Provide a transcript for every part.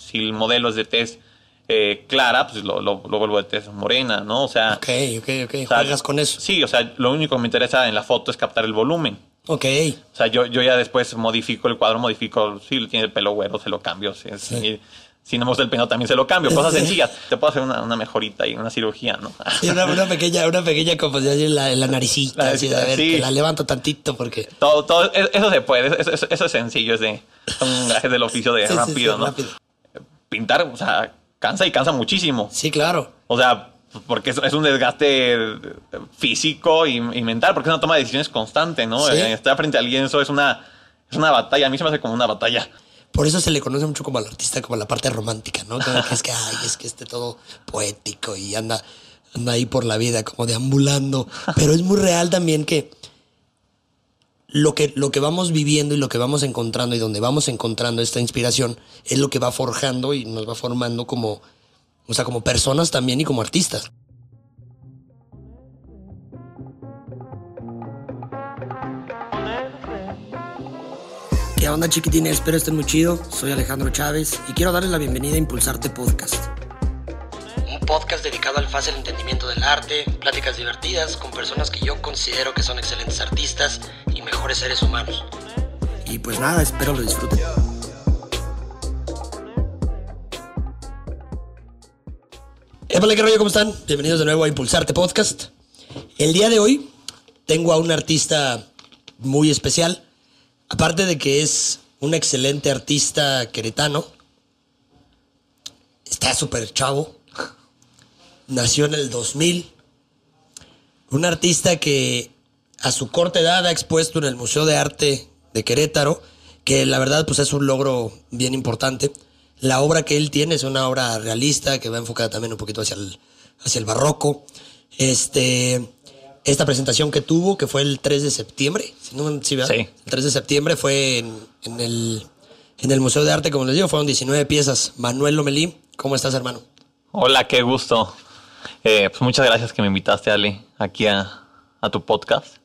si el modelo es de tez eh, clara, pues lo, lo, lo vuelvo de tez morena, ¿no? O sea, Ok, ok, ok. o sea, Juegas con eso. Sí, o sea, lo único que me interesa en la foto es captar el volumen. Ok. O sea, yo, yo ya después modifico el cuadro, modifico, si tiene el pelo güero, se lo cambio. Si, si- si no me gusta el pelo, también se lo cambio. Cosas sencillas. Te puedo hacer una, una mejorita y una cirugía, ¿no? Sí, una, una pequeña, una pequeña composición en la, en la naricita, La así de a ver, sí. que la levanto tantito porque. Todo, todo, e- eso se puede, eso, eso- eso es sencillo, es de, son del oficio de Sí, rápido, sí, ¿no? rápido. Pintar, o sea, cansa y cansa muchísimo. Sí, claro. O sea, porque es, es un desgaste físico y, y mental, porque es una toma de decisiones constante, ¿no? Sí. Eh, Estar frente a alguien, eso es una, es una batalla. A mí se me hace como una batalla. Por eso se le conoce mucho como al artista, como la parte romántica, ¿no? Como que es que, ay, es que esté todo poético y anda, anda ahí por la vida, como deambulando. Pero es muy real también que lo que, lo que vamos viviendo y lo que vamos encontrando y donde vamos encontrando esta inspiración es lo que va forjando y nos va formando como, o sea, como personas también y como artistas. ¿Qué onda chiquitines? Espero estén muy chido. Soy Alejandro Chávez y quiero darles la bienvenida a Impulsarte Podcast. Podcast dedicado al fácil entendimiento del arte, pláticas divertidas con personas que yo considero que son excelentes artistas y mejores seres humanos. Y pues nada, espero lo disfruten. Épale, ¿qué rollo? ¿Cómo están? Bienvenidos de nuevo a Impulsarte Podcast. El día de hoy tengo a un artista muy especial. Aparte de que es un excelente artista queretano, está súper chavo. Nació en el 2000. Un artista que a su corta edad ha expuesto en el Museo de Arte de Querétaro, que la verdad pues es un logro bien importante. La obra que él tiene es una obra realista que va enfocada también un poquito hacia el, hacia el barroco. Este, esta presentación que tuvo, que fue el 3 de septiembre, si no, sí. Sí. El 3 de septiembre fue en, en el, en el Museo de Arte, como les digo, fueron 19 piezas. Manuel Lomelí, ¿cómo estás, hermano? Hola, qué gusto. Eh, pues muchas gracias que me invitaste, Ale, aquí a, a tu podcast.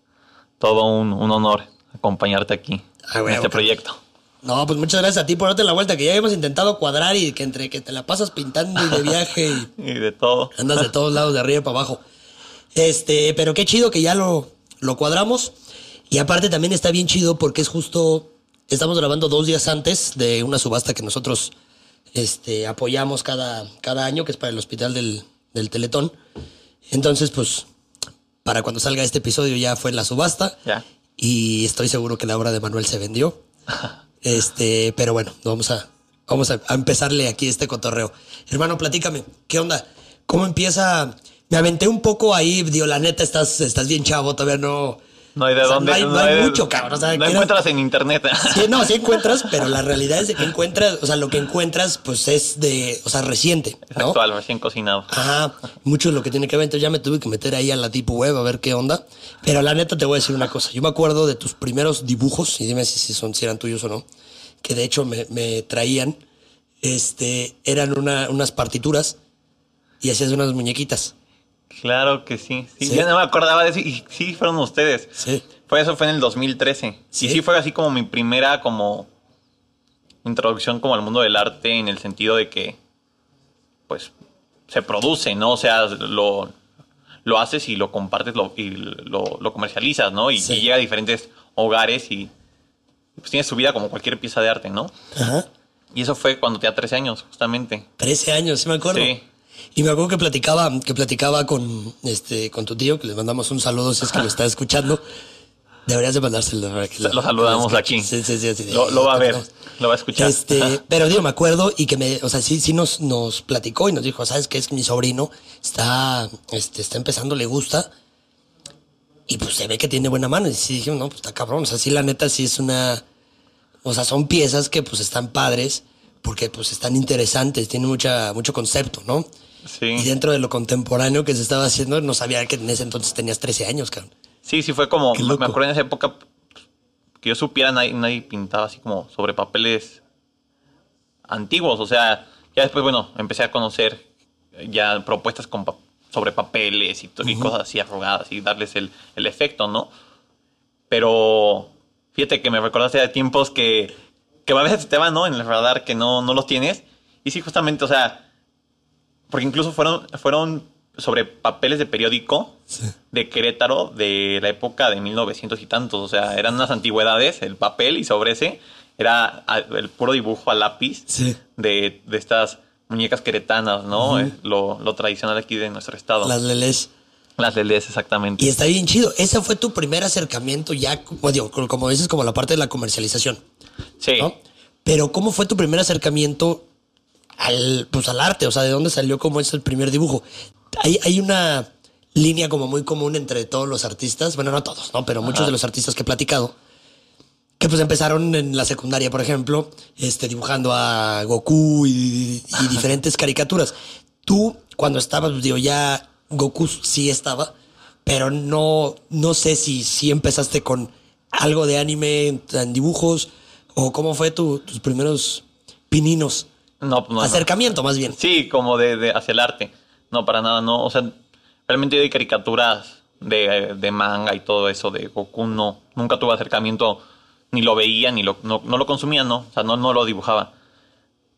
Todo un, un honor acompañarte aquí en este proyecto. No, pues muchas gracias a ti por darte la vuelta, que ya hemos intentado cuadrar y que entre que te la pasas pintando y de viaje y Y de todo. andas de todos lados, de arriba para abajo. Este, pero qué chido que ya lo, lo cuadramos. Y aparte también está bien chido porque es justo, estamos grabando dos días antes de una subasta que nosotros este, apoyamos cada, cada año, que es para el hospital del, del Teletón. Entonces, pues, para cuando salga este episodio ya fue la subasta. Ya. Y estoy seguro que la obra de Manuel se vendió. Este, pero bueno, vamos a, vamos a, a empezarle aquí este cotorreo. Hermano, platícame, ¿qué onda? ¿Cómo empieza? Me aventé un poco ahí, digo, la neta, estás, estás bien chavo, todavía no. No hay de o sea, dónde. No hay, no hay mucho, cabrón. o sea, no encuentras en internet. Sí, no, sí encuentras, pero la realidad es de que encuentras, o sea, lo que encuentras, pues es de, o sea, reciente, Es actual, recién cocinado. Ajá, mucho de lo que tiene que ver. Entonces ya me tuve que meter ahí a la deep web a ver qué onda. Pero la neta te voy a decir una cosa. Yo me acuerdo de tus primeros dibujos, y dime si, si son, si eran tuyos o no, que de hecho me, me traían, este, eran una- unas partituras y hacías unas muñequitas. Claro que sí. sí. Sí. Ya no me acordaba de eso. Y sí, fueron ustedes. Sí. Fue eso, fue en el 2013. Sí. Y sí fue así como mi primera como introducción como al mundo del arte en el sentido de que pues se produce, ¿no? O sea, lo, lo haces y lo compartes lo, y lo, lo comercializas, ¿no? Y, Sí. y llega a diferentes hogares y pues tienes su vida como cualquier pieza de arte, ¿no? Ajá. Y eso fue cuando tenía 13 años, justamente. 13 años, sí me acuerdo. Sí. Y me acuerdo que platicaba, que platicaba con, este, con tu tío, que le mandamos un saludo si es que lo está escuchando. Deberías de mandárselo. que Lo saludamos lo aquí. Sí, sí, sí. Lo, lo va a ver, lo va a escuchar. Este, pero digo, me acuerdo y que me, o sea, sí, sí nos, nos platicó y nos dijo, ¿sabes qué? Es que mi sobrino está, este, está empezando, le gusta. Y pues se ve que tiene buena mano. Y sí dije, no, pues está cabrón. O sea, sí, la neta, sí es una. O sea, son piezas que pues están padres porque pues están interesantes, tienen mucha, mucho concepto, ¿no? Sí. Y dentro de lo contemporáneo que se estaba haciendo, no sabía que en ese entonces tenías 13 años, cabrón. Sí, sí fue como, me acuerdo en esa época que yo supiera, nadie, nadie pintaba así como sobre papeles antiguos. O sea, ya después, bueno, empecé a conocer ya propuestas con pa- sobre papeles y cosas así arrugadas y darles el, el efecto, ¿no? Pero fíjate que me recordaste de tiempos que, que a veces te van, ¿no? En el radar que no, no los tienes y sí, justamente, o sea, porque incluso fueron, fueron sobre papeles de periódico de Querétaro de la época de 1900 y tantos. O sea, eran unas antigüedades, el papel y sobre ese era el puro dibujo a lápiz Sí. de, de estas muñecas queretanas, ¿no? Lo, lo tradicional aquí de nuestro estado. Las lelés. Las lelés, exactamente. Y está bien chido. Ese fue tu primer acercamiento ya, como, digo, como dices, como la parte de la comercialización. sí. ¿no? Pero ¿cómo fue tu primer acercamiento al, pues, al arte? O sea, ¿de dónde salió como es el primer dibujo? Hay, hay una línea como muy común entre todos los artistas, bueno, no todos, ¿no? Pero muchos de los artistas que he platicado, que pues empezaron en la secundaria, por ejemplo, este, dibujando a Goku y, y diferentes caricaturas. Tú, cuando estabas, pues, digo, ya Goku sí estaba, pero no, no sé si, si empezaste con algo de anime en, en dibujos o cómo fue tu- tus primeros pininos. No, pues no, no. Acercamiento, más bien. Sí, como de, de hacia el arte. No, para nada, no. O sea, realmente de caricaturas de, de manga y todo eso de Goku no. Nunca tuve acercamiento, ni lo veía, ni lo, no, no lo consumía, no. O sea, no, no lo dibujaba.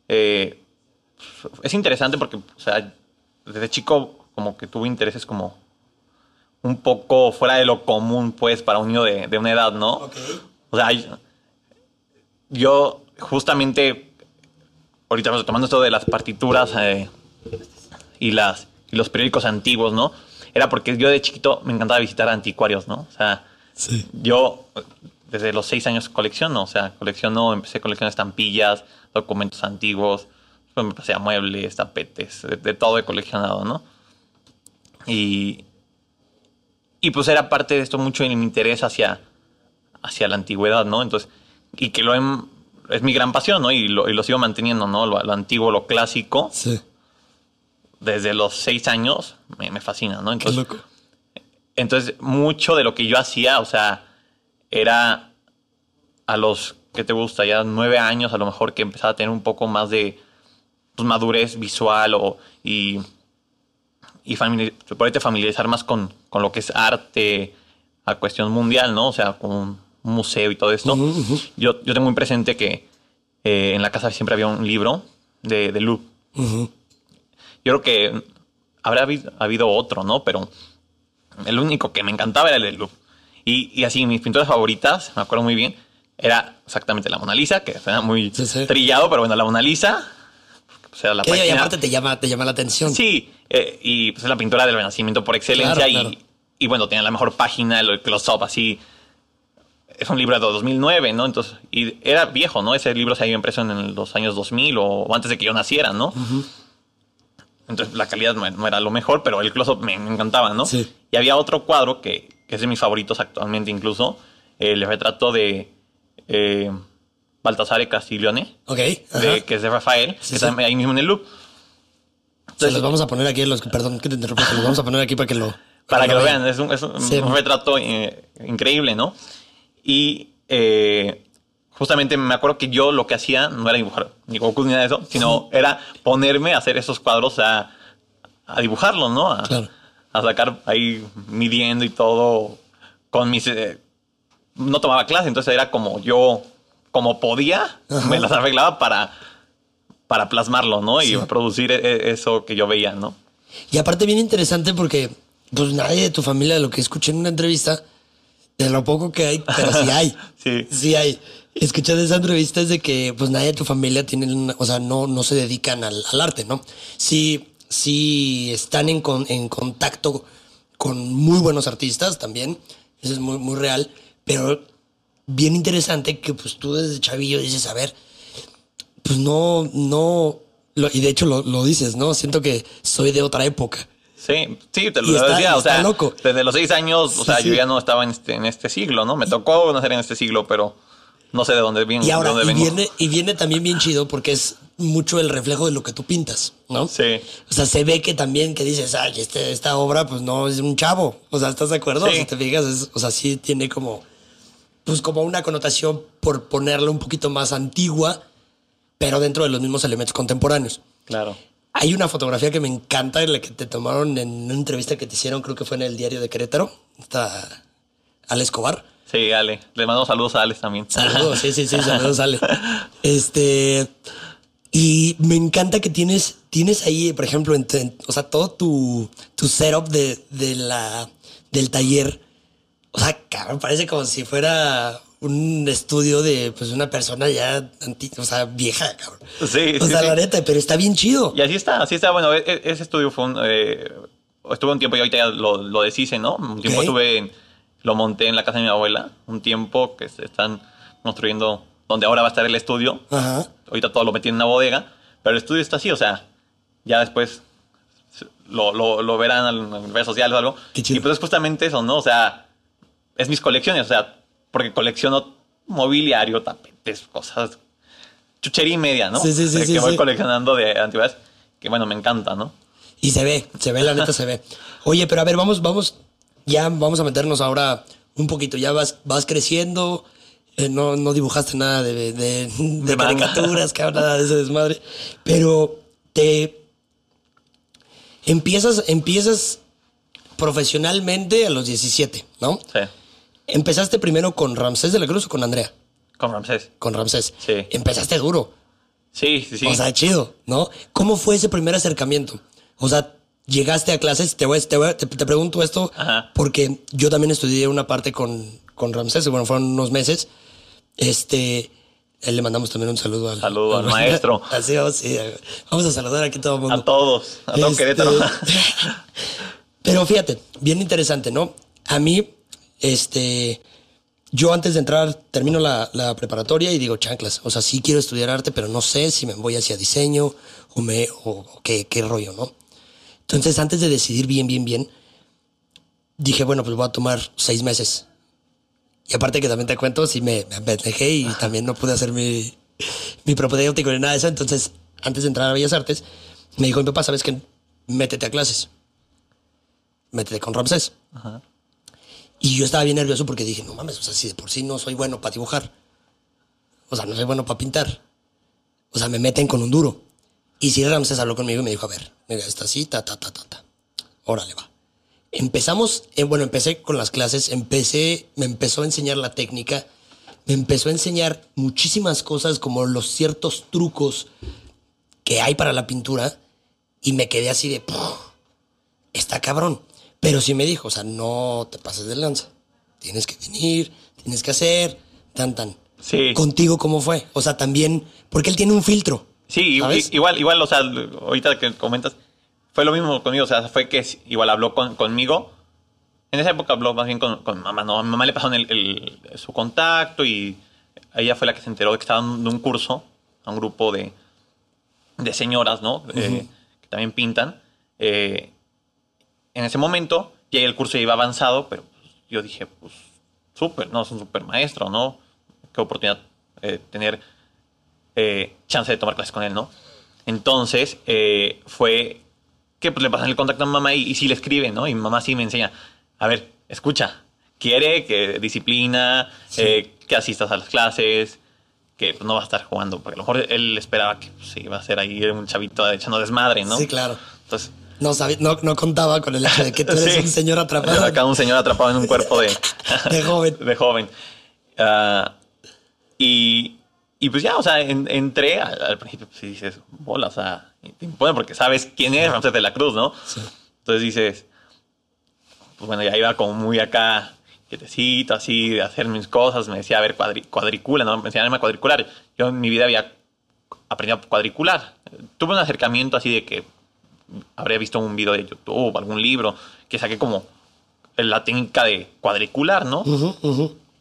Eh, es interesante porque, o sea, desde chico como que tuve intereses como un poco fuera de lo común, pues, para un niño de, de una edad, ¿no? O sea, yo justamente ahorita tomando esto de las partituras eh, y las y los periódicos antiguos, ¿no? Era porque yo de chiquito me encantaba visitar anticuarios, ¿no? O sea, Sí. yo eh, desde los seis años colecciono, o sea, colecciono, empecé a coleccionar estampillas, documentos antiguos, después me pasé a muebles, tapetes, de, de todo he coleccionado, ¿no? Y, y pues era parte de esto mucho en mi interés hacia, hacia la antigüedad, ¿no? Entonces, y que lo hem- es mi gran pasión, ¿no? Y lo, y lo sigo manteniendo, ¿no? Lo, lo antiguo, lo clásico, Sí. desde los seis años, me, me fascina, ¿no? Qué Entonces, loco. entonces, mucho de lo que yo hacía, o sea, era a los que te gusta, ya nueve años, a lo mejor que empezaba a tener un poco más de pues, madurez visual o, y, y famili- poderte familiarizar más con, con lo que es arte a cuestión mundial, ¿no? O sea, con museo y todo esto. Yo, yo tengo muy presente que eh, en la casa siempre había un libro de, de. Yo creo que habrá habido, habido otro, ¿no? Pero el único que me encantaba era el de Louvre. Y, y así, mis pinturas favoritas, me acuerdo muy bien, era exactamente la Mona Lisa, que suena muy Sí, sí. trillado, pero bueno, la Mona Lisa. O sea, la Que y aparte te llama, te llama la atención. Sí, eh, y pues es la pintura del Renacimiento por excelencia. Claro, y, claro. y bueno, tiene la mejor página, el close-up así. Es un libro de 2009, ¿no? Entonces, y era viejo, ¿no? Ese libro se había impreso en los años 2000 o antes de que yo naciera, ¿no? Entonces, la calidad no, era lo mejor, pero el close-up me, me encantaba, ¿no? Sí. Y había otro cuadro que, que es de mis favoritos actualmente incluso, el retrato de eh, Baltasare Castiglione, Ok. de- que es de Rafael, Sí, que sí. está ahí mismo en el Louvre. Se los vamos a poner aquí, los, perdón que te interrumpa, se los vamos a poner aquí para que lo... Para que lo vean, es un, es un- Sí. un retrato eh, increíble, ¿no? Y eh, justamente me acuerdo que yo lo que hacía no era dibujar ni Goku ni nada de eso, sino era ponerme a hacer esos cuadros a, a dibujarlos, ¿no? A, Claro. a sacar ahí midiendo y todo con mis... eh, no tomaba clase, entonces era como yo, como podía, Ajá. me las arreglaba para, para plasmarlo, ¿no? Y Sí. producir e- eso que yo veía, ¿no? Y aparte bien interesante porque pues nadie de tu familia, lo que escuché en una entrevista, de lo poco que hay, pero sí hay. Sí. Sí hay. Escuché de esa entrevista es de que pues nadie de tu familia tiene, una- o sea, no, no se dedican al, al arte, ¿no? Sí, sí están en, con- en contacto con muy buenos artistas también, eso es muy, muy real, pero bien interesante que pues tú desde chavillo dices, a ver, pues no, no, lo- y de hecho lo, lo dices, ¿no? Siento que soy de otra época. Sí, sí, te lo está- decía, o sea, loco. desde los seis años, o sea, yo ya no estaba en este, en este siglo, ¿no? Me tocó nacer en este siglo, pero no sé de dónde viene. Y ahora, de dónde y vengo. viene, y viene también bien chido porque es mucho el reflejo de lo que tú pintas, ¿no? Sí. O sea, se ve que también que dices, ay, este, esta obra, pues no es un chavo. O sea, ¿estás de acuerdo? Sí. Si te fijas, es- o sea, sí tiene como, pues como una connotación por ponerla un poquito más antigua, pero dentro de los mismos elementos contemporáneos. Claro. Hay una fotografía que me encanta, en la que te tomaron en una entrevista que te hicieron, creo que fue en el diario de Querétaro. Está Ale Escobar. Sí, Ale. Le mando saludos a Alex también. Saludos, sí, sí, sí, saludos, Ale. Este. Y me encanta que tienes, tienes ahí, por ejemplo, en, o sea, todo tu, tu setup de, de la, del taller. O sea, cabrón, parece como si fuera un estudio de pues una persona ya anti- o sea, vieja, cabrón. Sí, o sí, sea, sí. la neta, pero está bien chido. Y así está, así está. Bueno, e- e- ese estudio fue un. eh, estuve un tiempo y ahorita ya lo, lo deshice, ¿no? Un tiempo estuve. en- lo monté en la casa de mi abuela. Un tiempo que se están construyendo donde ahora va a estar el estudio. Ajá. Ahorita todo lo metí en una bodega. Pero el estudio está así, o sea, ya después lo, lo, lo verán en redes sociales o algo. Qué chido. Y pues es justamente eso, ¿no? O sea, es mis colecciones, o sea, porque colecciono mobiliario, tapetes, cosas, chuchería y media, ¿no? Sí, sí, sí, sí, que voy sí. coleccionando de antigüedades, que bueno, me encanta, ¿no? Y se ve, se ve, la neta se ve. Oye, pero a ver, vamos, vamos, ya vamos a meternos ahora un poquito. Ya vas, vas creciendo, eh, no, no dibujaste nada de, de, de De manga. caricaturas, cabrón, nada de ese desmadre. Pero te empiezas, empiezas profesionalmente a los 17, ¿no? Sí, Empezaste primero con Ramsés de la Cruz o con Andrea. con Ramsés. Con Ramsés. Sí. Empezaste duro. Sí, sí, sí. O sea, chido, ¿no? ¿Cómo fue ese primer acercamiento? O sea, llegaste a clases, te, voy, te, voy- te- te pregunto esto Ajá. porque yo también estudié una parte con, con Ramsés, bueno, fueron unos meses. Este, él le mandamos también un saludo al, Saludo al maestro. Así vamos, sí, vamos a saludar aquí a todo el mundo. a todos, a todo Este, Querétaro. Pero fíjate, bien interesante, ¿no? A mí, este, yo antes de entrar, termino la, la preparatoria y digo, chanclas, o sea, sí quiero estudiar arte, pero no sé si me voy hacia diseño o, me, o, o qué, qué rollo, ¿no? Entonces, antes de decidir bien, bien, bien, dije, bueno, pues voy a tomar seis meses. Y aparte que también te cuento, sí me, me y también no pude hacer mi, mi propedéutico ni nada de eso. Entonces, antes de entrar a Bellas Artes, me dijo mi papá, ¿sabes qué? Métete a clases. Métete con Ramsés. Ajá. Y yo estaba bien nervioso porque dije, no mames, o sea, si de por sí no soy bueno para dibujar. O sea, no soy bueno para pintar. O sea, me meten con un duro. Y si Ramsés habló conmigo y me dijo, a ver, mira, está así, ta, ta, ta, ta, ta. Órale, va. Empezamos, eh, bueno, empecé con las clases, empecé, me empezó a enseñar la técnica, me empezó a enseñar muchísimas cosas como los ciertos trucos que hay para la pintura y me quedé así de, "Puf, está cabrón. Pero sí me dijo, o sea, no te pases de lanza. Tienes que venir, tienes que hacer, tan, tan. Sí. Contigo, ¿cómo fue? O sea, también, porque él tiene un filtro. Sí, igual, igual, o sea, ahorita que comentas, fue lo mismo conmigo, o sea, fue que igual habló con, conmigo. En esa época habló más bien con, con mamá, ¿no? A mi mamá le pasaron el- el- su contacto y ella fue la que se enteró de que estaba dando un curso a un grupo de, de señoras, ¿no? Eh, que también pintan. Eh, en ese momento, ya el curso ya iba avanzado, pero pues, yo dije, pues, súper, ¿no? Es un súper maestro, ¿no? Qué oportunidad eh, tener eh, chance de tomar clases con él, ¿no? Entonces, eh, fue que pues, le pasan el contacto a mi mamá y, y sí le escribe, ¿no? Y mi mamá sí me enseña, a ver, escucha, quiere que disciplina, eh, que asistas a las clases, que pues, no va a estar jugando, porque a lo mejor él esperaba que pues, sí, iba a ser ahí un chavito echando desmadre, ¿no? Sí, claro. Entonces, No, sabía- no, no contaba con el hecho de que tú eres sí. un señor atrapado. Acá un señor atrapado en un cuerpo de, De joven. de joven. Ah, y, y pues ya, o sea, en- entré al, al principio, pues sí dices, bola, o sea, te impone porque sabes quién es Ramsés de la Cruz, ¿no? Sí. Entonces dices, pues bueno, ya iba como muy acá, quietecito, así, de hacer mis cosas. Me decía, a ver, cuadri- cuadricula, ¿no? Me enseñaron a cuadricular. Yo en mi vida había aprendido a cuadricular. Tuve un acercamiento así de que habría visto un video de YouTube, algún libro, que saqué como la técnica de cuadricular, ¿no?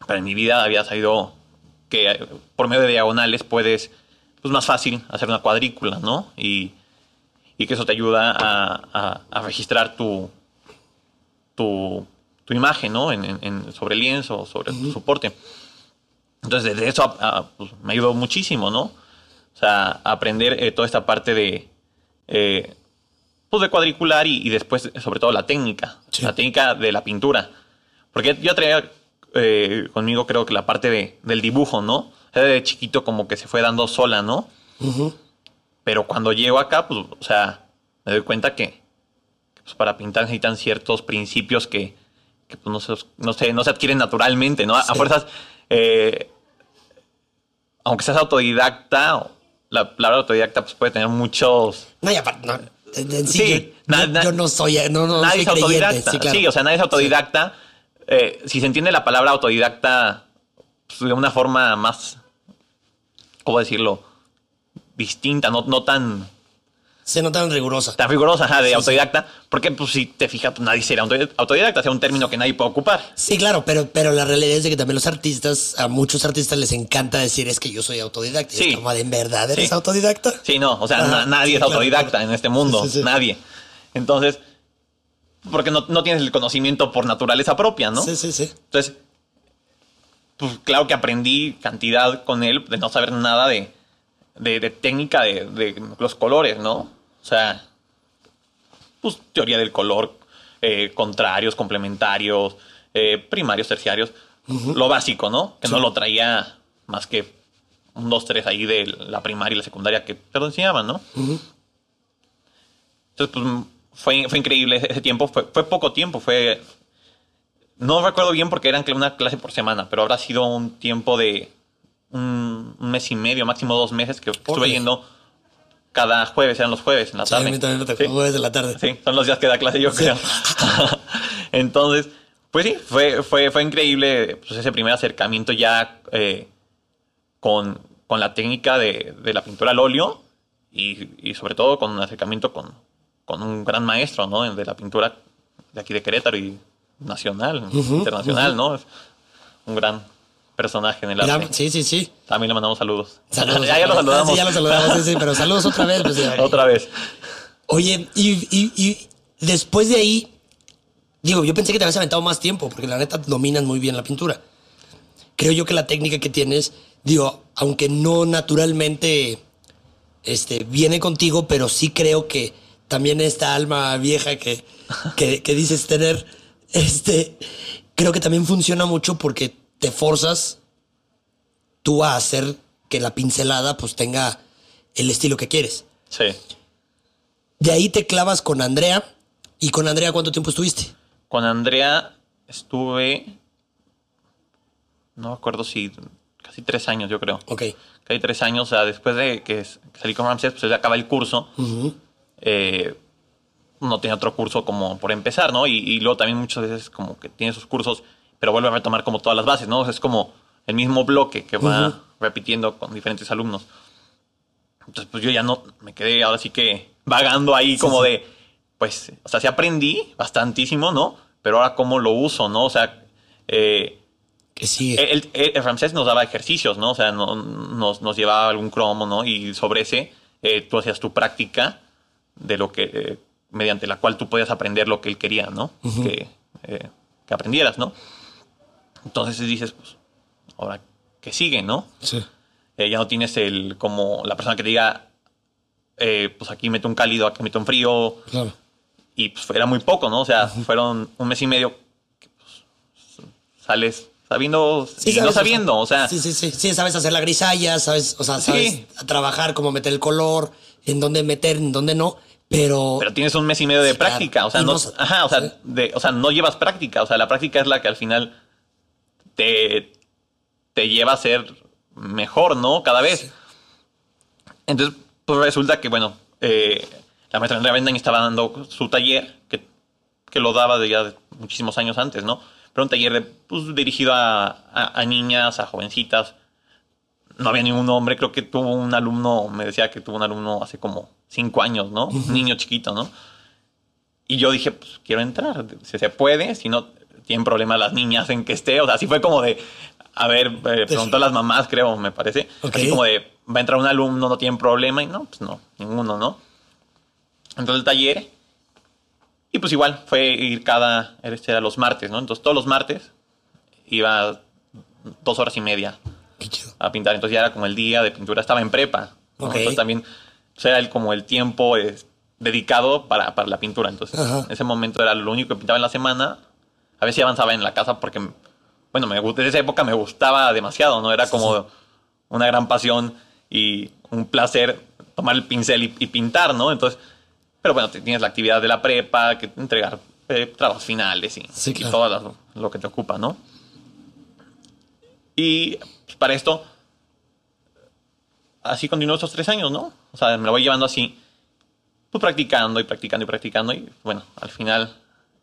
Pero en mi vida había sabido que eh, por medio de diagonales puedes, pues más fácil hacer una cuadrícula, ¿no? Y, y que eso te ayuda a, a- a registrar tu, tu, tu imagen, ¿no? En, sobre el lienzo, sobre tu soporte. Entonces, desde eso a- pues, me ayudó muchísimo, ¿no? O sea, aprender eh, toda esta parte de, eh, pues de cuadricular y, y después, sobre todo, la técnica. Sí. La técnica de la pintura. Porque yo traía eh, conmigo, creo que la parte de, del dibujo, ¿no? O sea, de chiquito como que se fue dando sola, ¿no? Pero cuando llego acá, pues, o sea, me doy cuenta que, pues, para pintar necesitan ciertos principios que, que, pues, no, se, no, se, no se adquieren naturalmente, ¿no? A, fuerzas, eh, aunque seas autodidacta, la palabra autodidacta pues, puede tener muchos... No, y aparte, no, sí, Sí, yo, no soy, no, no nadie soy es creyente. autodidacta. Sí, claro. o sea, nadie es autodidacta. Eh, si se entiende la palabra autodidacta pues, de una forma más, ¿cómo decirlo? Distinta, no, no tan, Se no tan rigurosa. tan rigurosa ajá, de Sí, sí. autodidacta, porque pues, si te fijas, pues, nadie será autodidacta, sea un término que nadie puede ocupar. Sí, claro, pero, pero la realidad es de que también los artistas, a muchos artistas les encanta decir es que yo soy autodidacta. Y Sí. es como, ¿de en verdad eres autodidacta? Sí, no, o sea, Ajá, na- nadie es claro, autodidacta claro. en este mundo, nadie. Entonces, porque no, no tienes el conocimiento por naturaleza propia, ¿no? Sí, sí, sí. Entonces, pues claro que aprendí cantidad con él de no saber nada de, de, de técnica de, de los colores, ¿no? O sea, pues teoría del color, eh, contrarios, complementarios, eh, primarios, terciarios, lo básico, ¿no? Que no lo traía más que un, dos, tres ahí de la primaria y la secundaria que te lo enseñaban, ¿no? Entonces, pues fue, fue increíble ese, tiempo, fue, fue poco tiempo, fue no recuerdo bien porque eran una clase por semana, pero habrá sido un tiempo de un, mes y medio, máximo dos meses que estuve yendo cada jueves, eran los jueves en la Sí, a tarde. mí también Sí. jueves de la tarde. Sí, son los días que da clase yo creo. Entonces, pues sí, fue, fue, fue increíble pues, ese primer acercamiento ya eh, con, con la técnica de, de la pintura al óleo y, y sobre todo con un acercamiento con, con un gran maestro ¿no? de la pintura de aquí de Querétaro y nacional, internacional, ¿no? Es un gran personaje en el arte. Sí, sí, sí. También le mandamos saludos. Saludos. ya, ya lo Ah, saludamos. Sí, ya lo saludamos, sí, sí, pero saludos otra vez. pues. Otra vez. Oye, y, y- y después de ahí, digo, yo pensé que te habías aventado más tiempo, porque la neta dominas muy bien la pintura. Creo yo que la técnica que tienes, digo, aunque no naturalmente este, viene contigo, pero sí creo que también esta alma vieja que, que, que dices tener, este, creo que también funciona mucho porque te forzas tú a hacer que la pincelada pues tenga el estilo que quieres. Sí. De ahí te clavas con Andrea. ¿Y con Andrea cuánto tiempo estuviste? Con Andrea estuve. No me acuerdo si. Casi tres años, yo creo. Ok. Casi tres años. O sea, después de que, salí con Ramsés, pues ya acaba el curso. eh, no tenía otro curso como por empezar, ¿no? Y, y luego también muchas veces como que tiene sus cursos, pero vuelve a retomar como todas las bases, ¿no? O sea, es como el mismo bloque que va repitiendo con diferentes alumnos. Entonces, pues yo ya no me quedé ahora sí que vagando ahí como de, pues, o sea, sí aprendí bastantísimo, ¿no? Pero ahora cómo lo uso, ¿no? O sea, eh, Que sigue. el, el, el francés nos daba ejercicios, ¿no? O sea, no- nos, nos llevaba algún cromo, ¿no? Y sobre ese eh, tú hacías tu práctica de lo que, eh, mediante la cual tú podías aprender lo que él quería, ¿no? que, eh, que aprendieras, ¿no? Entonces dices, pues, ahora, ¿qué sigue, no? Sí. Eh, ya no tienes el, como la persona que te diga, eh, pues aquí mete un cálido, aquí mete un frío, Claro. y pues era muy poco, ¿no? O sea, fueron un mes y medio que pues, sales sabiendo y no sabiendo, o sea, Sí, sí, sí. Sí, sabes hacer la grisalla, sabes, o sea, sabes Sí. trabajar, cómo meter el color, en dónde meter, en dónde no. Pero. pero tienes un mes y medio de Sí, claro. práctica, o sea, no, no ajá, o sea, sí. de, o sea, no llevas práctica, o sea, la práctica es la que al final te, te lleva a ser mejor, ¿no? Cada vez. Entonces, pues resulta que, bueno, eh, la maestra Andrea Bendaño estaba dando su taller, que, que lo daba de ya de muchísimos años antes, ¿no? Pero un taller de, pues, dirigido a, a- a niñas, a jovencitas. No había ningún hombre, creo que tuvo un alumno, me decía que tuvo un alumno hace como cinco años, ¿no? Un niño chiquito, ¿no? Y yo dije, pues quiero entrar, si se puede, si no tienen problema las niñas en que esté, o sea, así fue como de, a ver, eh, preguntó a las mamás, creo, me parece, Ok. así como de, va a entrar un alumno, no tienen problema, y no, pues no, ninguno, ¿no? Entonces el taller, y pues igual, fue ir cada, este era los martes, ¿no? Entonces todos los martes iba dos horas y media a pintar. Entonces ya era como el día de pintura, estaba en prepa. ¿no? Ok. Entonces también o sea, era el- como el tiempo eh, dedicado para, para la pintura. Entonces Ajá. en ese momento era lo único que pintaba en la semana. A veces avanzaba en la casa porque, bueno, me, desde esa época me gustaba demasiado, ¿no? Era como una gran pasión y un placer tomar el pincel y, y pintar, ¿no? Entonces, pero bueno, tienes la actividad de la prepa, que entregar eh, trabajos finales y, Sí, y claro. todo lo que te ocupa, ¿no? Y pues, para esto, así continuó estos tres años, ¿no? O sea, me lo voy llevando así, pues practicando y practicando y practicando y bueno, al final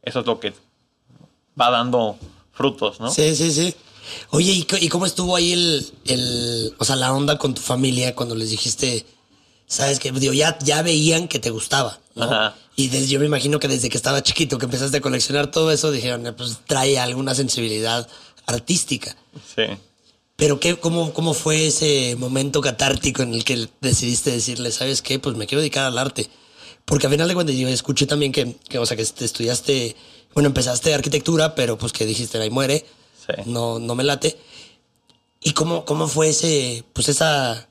eso es lo que va dando frutos, ¿no? Sí, sí, sí. Oye, ¿y, cómo estuvo ahí el, el, o sea, la onda con tu familia cuando les dijiste, sabes que, digo, ya, ya veían que te gustaba, ¿no? Ajá. Y desde, yo me imagino que desde que estaba chiquito, que empezaste a coleccionar todo eso, dijeron, "Eh, pues trae alguna sensibilidad artística. Sí. Pero qué, cómo, ¿cómo fue ese momento catártico en el que decidiste decirle, sabes qué, pues me quiero dedicar al arte? Porque al final de cuentas yo escuché también que, que, o sea, que te estudiaste, bueno, empezaste arquitectura, pero pues que dijiste, ahí muere, Sí. no, no me late. ¿Y cómo, cómo fue ese, pues esa,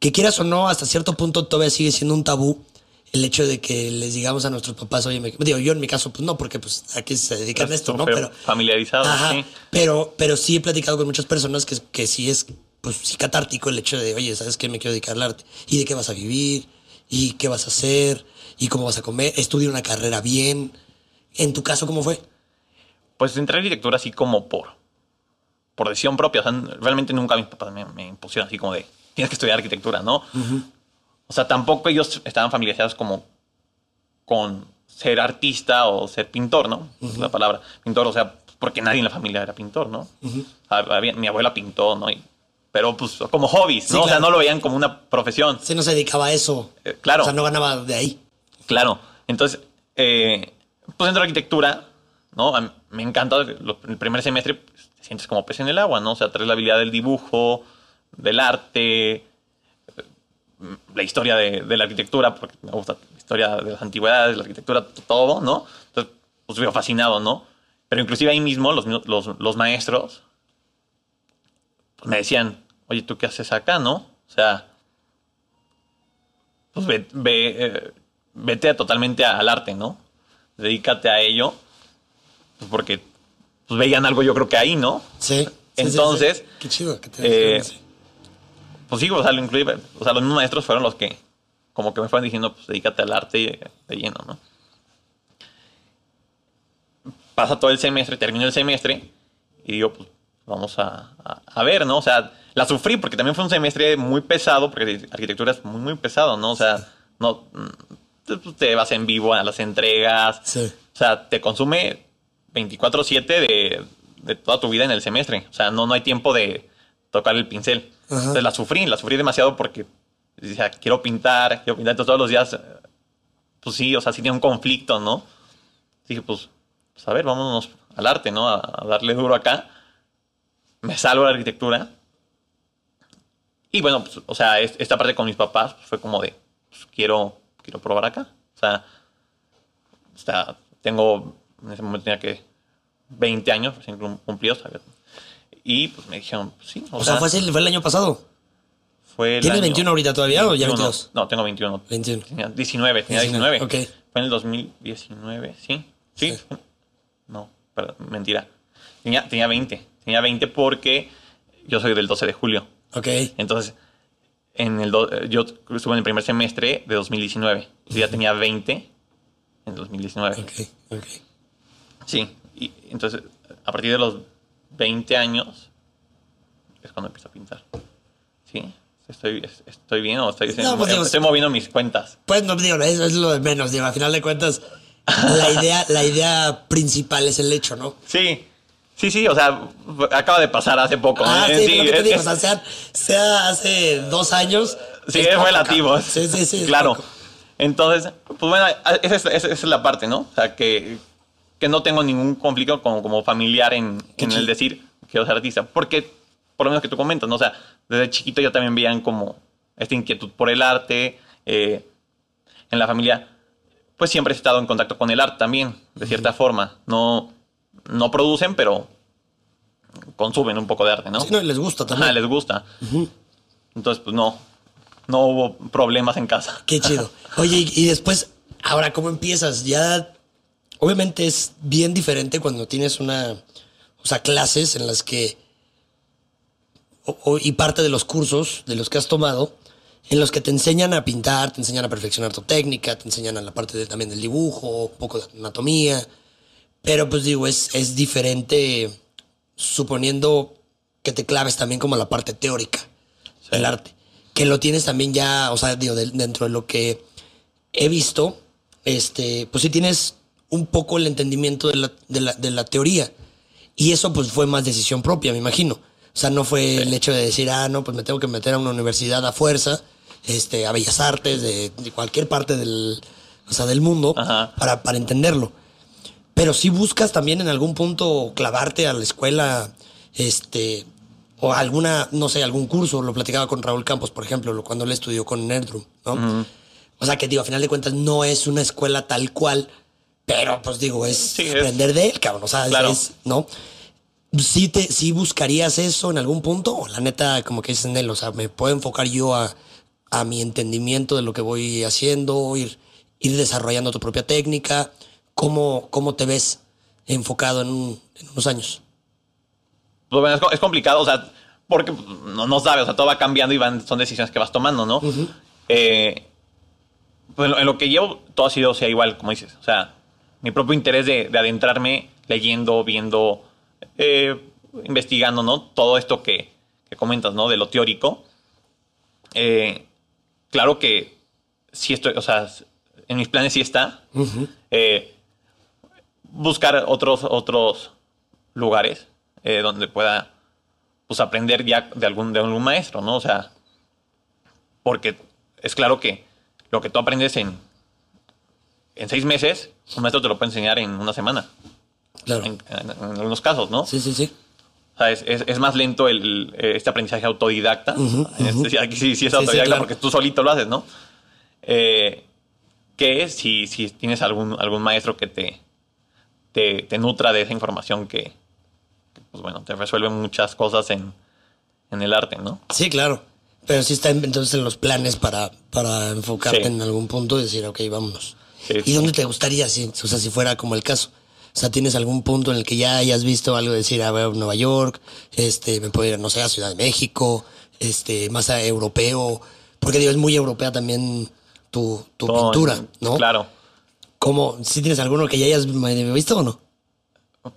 que quieras o no, hasta cierto punto todavía sigue siendo un tabú el hecho de que les digamos a nuestros papás, oye, me, digo, yo en mi caso, pues no, porque pues aquí se dedican a esto, ¿no? Pero, familiarizado, Ajá, sí. pero, pero sí he platicado con muchas personas que, que sí es, pues sí catártico el hecho de, oye, ¿sabes qué? Me quiero dedicar al arte. ¿Y de qué vas a vivir? ¿Y qué vas a hacer? ¿Y cómo vas a comer? ¿Estudia una carrera bien? En tu caso, ¿cómo fue? Pues entré a arquitectura así como por, por decisión propia. O sea, realmente nunca mis papás me, me impusieron así como de, tienes que estudiar arquitectura, ¿no? O sea, tampoco ellos estaban familiarizados como con ser artista o ser pintor, ¿no? Es la palabra. Pintor, o sea, porque nadie en la familia era pintor, ¿no? Había- mi abuela pintó, ¿no? Y- pero pues como hobbies, Sí, ¿no? O sea, no lo veían como una profesión. Se no se dedicaba a eso. Eh, claro. O sea, no ganaba de ahí. Claro. Entonces, eh, pues dentro de arquitectura, ¿no? Me encanta el primer semestre, pues, te sientes como pez en el agua, ¿no? O sea, traes la habilidad del dibujo, del arte, la historia de, la arquitectura, porque me gusta la historia de las antigüedades, la arquitectura, todo, ¿no? Entonces, pues veo fascinado, ¿no? Pero inclusive ahí mismo los, mi- los, los maestros pues, me decían, oye, ¿tú qué haces acá, no? O sea, pues ve, ve, eh, vete totalmente al arte, ¿no? Dedícate a ello, pues, porque pues, veían algo yo creo que ahí, ¿no? Sí. Entonces, sí. Qué chido que te eh. Pues sí, o sea, lo inclusive, o sea, los mismos maestros fueron los que como que me fueron diciendo, pues dedícate al arte de lleno, ¿no? Pasa todo el semestre, termino el semestre y digo, pues vamos a, a- a ver, ¿no? O sea, la sufrí porque también fue un semestre muy pesado, porque arquitectura es muy, muy pesado, ¿no? O sea, no te, pues, te vas en vivo a las entregas, Sí. o sea, te consume 24/7 de, de toda tu vida en el semestre, o sea, no, no hay tiempo de tocar el pincel. Ajá. Entonces la sufrí, la sufrí demasiado porque decía, quiero pintar, quiero pintar, entonces todos los días, pues sí, o sea, sí tiene un conflicto, ¿no? Dije, pues, pues, a ver, vámonos al arte, ¿no? A, a darle duro acá. Me salgo de la arquitectura. Y bueno, pues, o sea, es- esta parte con mis papás pues, fue como de, pues, quiero, quiero probar acá. O sea, o sea, tengo, en ese momento tenía que 20 años, recién cum- cumplidos. Y pues me dijeron, pues, sí. O sea, fue, así- fue el año pasado. fue el ¿Tienes año 21 ahorita todavía o ya 21. 22? No, tengo 21. 21. Tenía 19, tenía 19, 19. ok. Fue en el 2019, ¿sí? ¿Sí? Sí. No, perdón, mentira. Tenía, tenía 20. Tenía 20 porque yo soy del 12 de julio. Ok. Entonces, en el do- yo estuve en el primer semestre de 2019. Yo ya tenía 20 en 2019. Ok. Ok. Sí. Y entonces, a partir de los 20 años es cuando empiezo a pintar. ¿Sí? Estoy, es- estoy bien o estoy, No, pues, estoy moviendo mis cuentas. Pues no, digo, eso es lo de menos, digo, a final de cuentas, la idea, la idea principal es el hecho, ¿no? Sí, sí, sí, o sea, acaba de pasar hace poco. Ah, ¿eh? sí, lo que te es- digo, o es- sea, sea, sea hace dos años. sí, es es poco, relativo. cabrón. Sí, sí, sí. Claro. poco. Entonces, pues bueno, esa es, esa es la parte, ¿no? O sea, que, que no tengo ningún conflicto como, como familiar en, en el decir que quiero ser artista. Porque, por lo menos que tú comentas, ¿no? O sea, desde chiquito yo también veían como esta inquietud por el arte. eh, en la familia, pues siempre he estado en contacto con el arte también, de cierta forma. No, no producen, pero consumen un poco de arte, ¿no? Sí, no, les gusta también. Ajá, les gusta. Entonces, pues no, no hubo problemas en casa. Qué chido. Oye, y, y después, ahora, ¿cómo empiezas? Ya, obviamente es bien diferente cuando tienes una, o sea, clases en las que, o- o- y parte de los cursos de los que has tomado, en los que te enseñan a pintar, te enseñan a perfeccionar tu técnica, te enseñan a la parte de- también del dibujo, un poco de anatomía, pero pues digo, es, es diferente suponiendo que te claves también como la parte teórica del arte. que lo tienes también ya, o sea, digo, de- dentro de lo que he visto, este, pues sí tienes un poco el entendimiento de la, de la, de la teoría. Y eso pues fue más decisión propia, me imagino. O sea, no fue el hecho de decir, ah, no, pues me tengo que meter a una universidad a fuerza, este, a Bellas Artes, de, de cualquier parte del, o sea, del mundo, Ajá. para, para entenderlo. Pero si buscas también en algún punto clavarte a la escuela, este, o alguna, no sé, algún curso, lo platicaba con Raúl Campos, por ejemplo, lo- cuando él estudió con Nerdrum, ¿no? O sea, que digo, a final de cuentas no es una escuela tal cual, pero pues digo, es Sí, es- aprender de él, cabrón, o sea, es- Claro. es, ¿no? ¿Sí, te, ¿Sí buscarías eso en algún punto? O la neta, como que dices en él, o sea, me puedo enfocar yo a, a mi entendimiento de lo que voy haciendo, ir, ir desarrollando tu propia técnica. ¿Cómo, cómo te ves enfocado en, un- en unos años? Pues bueno, es, co- es complicado, o sea, porque no, no sabes, o sea, todo va cambiando y van, son decisiones que vas tomando, ¿no? Eh, pues en lo, en lo que llevo, todo ha sido, o sea, igual, como dices, o sea, mi propio interés de, de adentrarme leyendo, viendo, eh, investigando, ¿no? Todo esto que, que comentas, ¿no? De lo teórico. Eh, claro que sí estoy, o sea, en mis planes sí está. Eh, buscar otros, otros lugares eh, donde pueda pues aprender ya de algún, de algún maestro, ¿no? O sea, porque es claro que lo que tú aprendes en, en seis meses, un maestro te lo puede enseñar en una semana, Claro. en, en- en algunos casos, ¿no? Sí, sí, sí. O sea, es, es- es más lento el, eh, este aprendizaje autodidacta. Este- aquí sí, sí es Sí, sí, autodidacta claro. porque tú solito lo haces, ¿no? Eh, que si, si tienes algún, algún maestro que te, te, te nutra de esa información que, que, pues bueno, te resuelve muchas cosas en, en el arte, ¿no? Sí, claro. Pero sí está en- entonces en los planes para, para enfocarte Sí. en algún punto y decir, ok, vámonos. Sí, ¿Y sí. dónde te gustaría, si, o sea, si fuera como el caso? O sea, ¿tienes algún punto en el que ya hayas visto algo de decir, a ver, Nueva York, este, me puedo ir, no sé, a Ciudad de México, este, más a europeo? Porque digo, es muy europea también tu, tu Todo, pintura, ¿no? Claro. ¿Cómo? ¿Sí tienes alguno que ya hayas visto o no?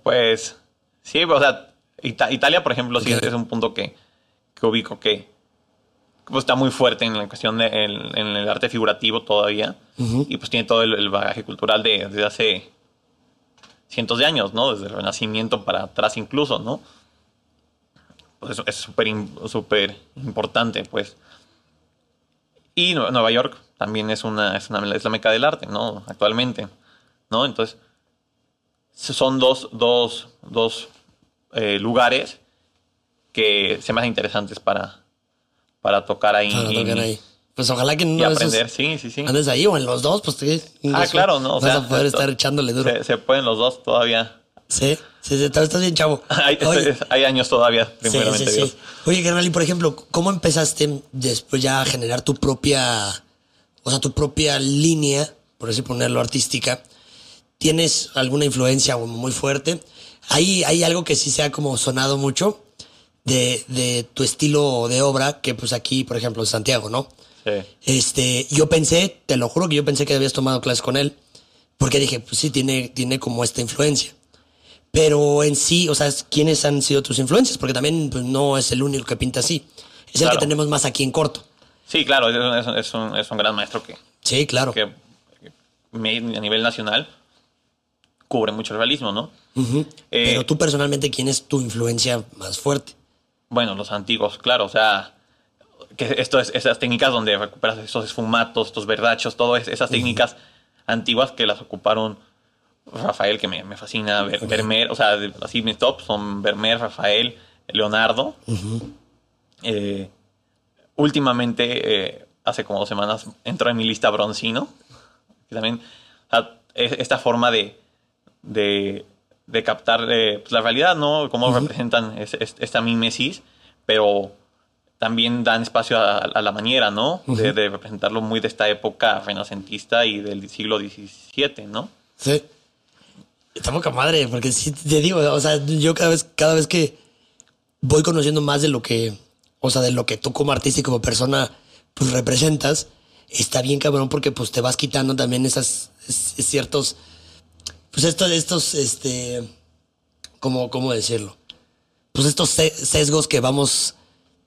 Pues sí, o sea, Ita- Italia, por ejemplo, sí es un punto que, que ubico que pues, está muy fuerte en la cuestión de el- en el arte figurativo todavía. Y pues tiene todo el, el bagaje cultural de, desde hace cientos de años, ¿no? Desde el Renacimiento para atrás incluso, ¿no? Pues eso es súper importante, pues. Y Nue- Nueva York también es una, es una es la meca del arte, ¿no? Actualmente, ¿no? Entonces, son dos, dos, dos eh, lugares que se me hacen interesantes para, para tocar ahí. Para tocar ahí. Pues ojalá que Y no aprender, sí, sí, sí. andes ahí o en los dos, pues te- Ah, claro, ¿no? O vas sea, a poder estar echándole duro. Se, se pueden los dos todavía. Sí, sí, sí, estás bien chavo. Hay, Oye, hay años todavía, primeramente sí. Oye, carnal, y por ejemplo, ¿cómo empezaste después ya a generar tu propia, o sea, tu propia línea, por así ponerlo, artística? ¿Tienes alguna influencia muy fuerte? Hay, hay algo que sí se ha como sonado mucho de, de tu estilo de obra, que pues aquí, por ejemplo, en Santiago, ¿no? Sí. Este, yo pensé, te lo juro que yo pensé que habías tomado clases con él, porque dije, pues sí, tiene, tiene como esta influencia. Pero en sí, o sea, ¿quiénes han sido tus influencias? Porque también pues, no es el único que pinta así. Es el que tenemos más aquí en corto. Sí, claro, es, un- es un- es un, es un gran maestro que, Sí, claro. que a nivel nacional cubre mucho el realismo, ¿no? Eh, Pero tú personalmente, ¿quién es tu influencia más fuerte? Bueno, los antiguos, claro, o sea, que esto es, esas técnicas donde recuperas estos esfumatos, estos verdachos, todas esas técnicas antiguas que las ocuparon Rafael, que me, me fascina, Ver- Vermeer, o sea, de- así mis top son Vermeer, Rafael, Leonardo. Eh, últimamente, eh, hace como dos semanas, entró en mi lista Broncino, que también, o sea, es- esta forma de, de, de captar eh, pues, la realidad, ¿no? Cómo representan es- es- esta mimesis, pero también dan espacio a, a la manera, ¿no? De, de representarlo muy de esta época renacentista y del siglo XVII, ¿no? Sí. Está poca madre, porque sí te digo, o sea, yo cada vez, cada vez que voy conociendo más de lo que, o sea, de lo que tú como artista y como persona, pues representas, está bien cabrón porque pues te vas quitando también esas, es- es ciertos, pues estos, estos, este, ¿cómo, cómo decirlo? Pues estos se- sesgos que vamos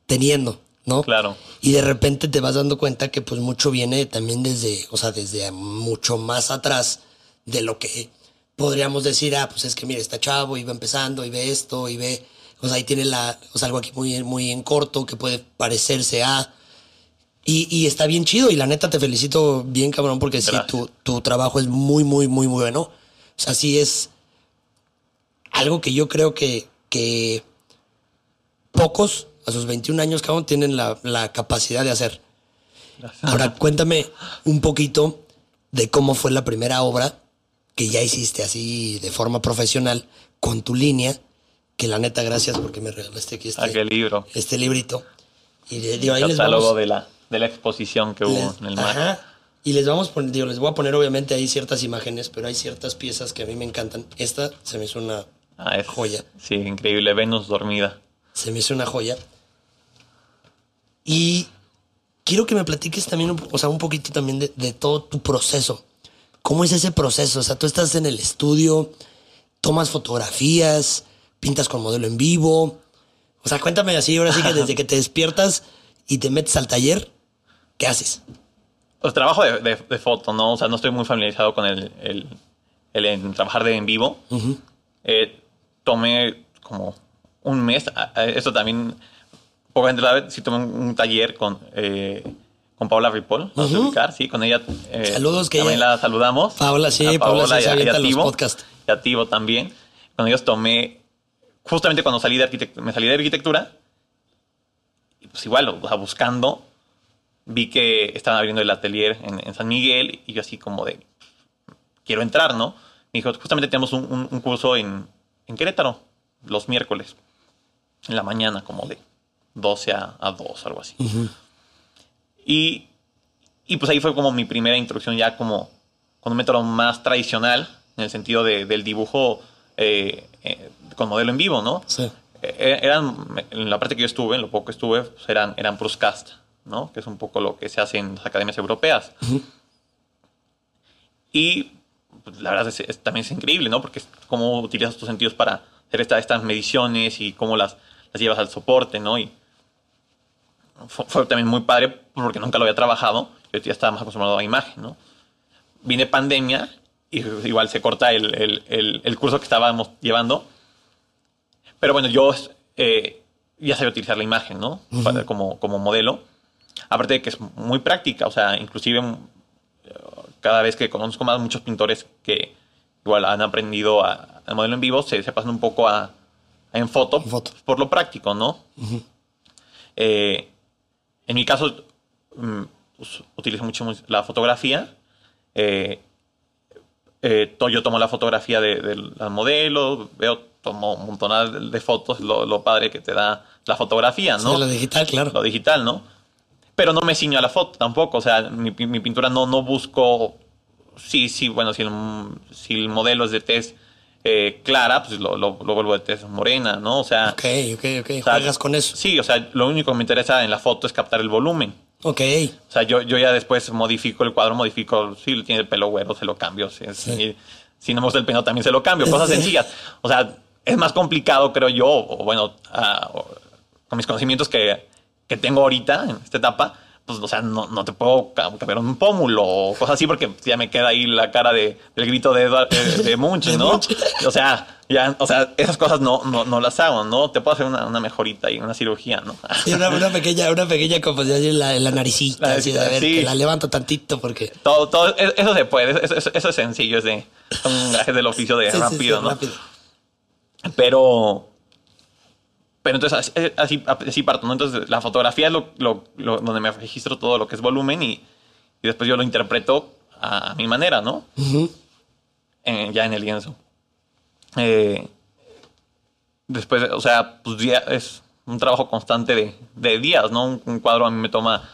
teniendo, ¿no? Claro. Y de repente te vas dando cuenta que pues mucho viene también desde, o sea, desde mucho más atrás de lo que podríamos decir, ah, pues es que mira, está chavo y va empezando y ve esto y ve, o sea, ahí tiene la, o sea, algo aquí muy, muy en corto que puede parecerse a... Y, y está bien chido y la neta te felicito bien cabrón porque sí, tu, tu trabajo es muy, muy, muy bueno. O sea, sí es algo que yo creo que, que pocos a sus 21 años, cabrón, tienen la, la capacidad de hacer. Ahora, cuéntame un poquito de cómo fue la primera obra que ya hiciste así de forma profesional con tu línea, que la neta, gracias porque me regalaste aquí este, Aquel libro. este librito. Y digo, ahí les vamos. de la, de la exposición que hubo les- en el mar. ajá. Y les vamos a poner, digo, les voy a poner obviamente ahí ciertas imágenes, pero hay ciertas piezas que a mí me encantan. Esta se me hizo una Ah, es- joya. Sí, increíble. Venus dormida. Se me hizo una joya. Y quiero que me platiques también, un, o sea, un poquito también de, de todo tu proceso. ¿Cómo es ese proceso? O sea, tú estás en el estudio, tomas fotografías, pintas con modelo en vivo. O sea, cuéntame así, ahora sí que desde que te despiertas y te metes al taller, ¿qué haces? Pues trabajo de, de- de foto, ¿no? O sea, no estoy muy familiarizado con el, el, el en trabajar de en vivo. Eh, tomé como un mes. Esto también, poca gente sabe, sí tomé un, un taller con, eh, con Paula Ripoll, ¿no? Ujú. ubicar, sí, con ella. eh, Saludos, que También ella- la saludamos. Paola, sí, A Paola sí se y y a podcasts. Y a Tibo también. Con ellos tomé, justamente cuando salí de arquitect- me salí de arquitectura, y pues igual, o sea, buscando, vi que estaban abriendo el atelier en, en San Miguel y yo así como de, quiero entrar, ¿no? Me dijo, justamente tenemos un, un- un curso en, en Querétaro, los miércoles, en la mañana, como de 12 a, a 2, algo así. Y, y pues ahí fue como mi primera introducción ya como con un método más tradicional, en el sentido de- del dibujo eh, eh, con modelo en vivo, ¿no? Sí. Eh, eran, en la parte que yo estuve, en lo poco que estuve, pues eran, eran Pruscast, ¿no? Que es un poco lo que se hace en las academias europeas. Y pues, la verdad es, es- también es increíble, ¿no? Porque es cómo utilizas tus sentidos para hacer esta- estas mediciones y cómo las, las llevas al soporte, ¿no? Y fue, fue también muy padre porque nunca lo había trabajado. Yo ya estaba más acostumbrado a imagen, ¿no? Vine pandemia y igual se corta el, el- el- el curso que estábamos llevando. Pero bueno, yo eh, ya sabía utilizar la imagen, ¿no? Para- como, como modelo. Aparte de que es muy práctica, o sea, inclusive mm, cada vez que conozco más muchos pintores que igual han aprendido a, a modelo en vivo, se, se pasan un poco a, en foto, En foto. por lo práctico, ¿no? Eh, en mi caso, mm, pues, utilizo mucho mu- la fotografía. Eh, eh, yo tomo la fotografía de, de la modelo, veo, tomo un montón de, de fotos, lo, lo padre que te da la fotografía, ¿no? Sí, lo digital, claro. lo digital, ¿no? Pero no me ciño a la foto tampoco, o sea, mi, pi- mi pintura no, no busco, sí, sí, bueno, si el, si el modelo es de tez eh, clara, pues lo, lo, lo vuelvo de tez morena, ¿no? O sea, Ok, ok, ok. o sea, Juegas con eso. Sí, o sea, lo único que me interesa en la foto es captar el volumen. Ok. O sea, yo, yo ya después modifico el cuadro, modifico, si tiene el pelo güero, se lo cambio. Si, si- si no me gusta el pelo, también se lo cambio. Cosas sencillas. O sea, es más complicado, creo yo, o bueno, ah, o- con mis conocimientos que, que tengo ahorita en esta etapa, pues, o sea, no, no te puedo ca- cambiar un pómulo o cosas así porque ya me queda ahí la cara de, del grito de, Edward- de, de Munch, ¿no? O sea, ya, o sea, esas cosas no, no, no las hago, ¿no? Te puedo hacer una, una mejorita y una cirugía, ¿no? Sí, una, una pequeña, una pequeña composición en la, en la naricita, La así de a ver, sí. que la levanto tantito porque. Todo, todo, e- eso se puede, eso, eso- eso es sencillo, es de un gaje del oficio de sí, rápido, sí, ¿no? rápido. Pero, pero entonces así, así, así parto, ¿no? Entonces la fotografía es lo, lo- lo- donde me registro todo lo que es volumen y, y después yo lo interpreto a, a mi manera, ¿no? Ya en el lienzo. Eh, después, o sea, pues ya es un trabajo constante de, de días, ¿no? Un, un cuadro a mí me toma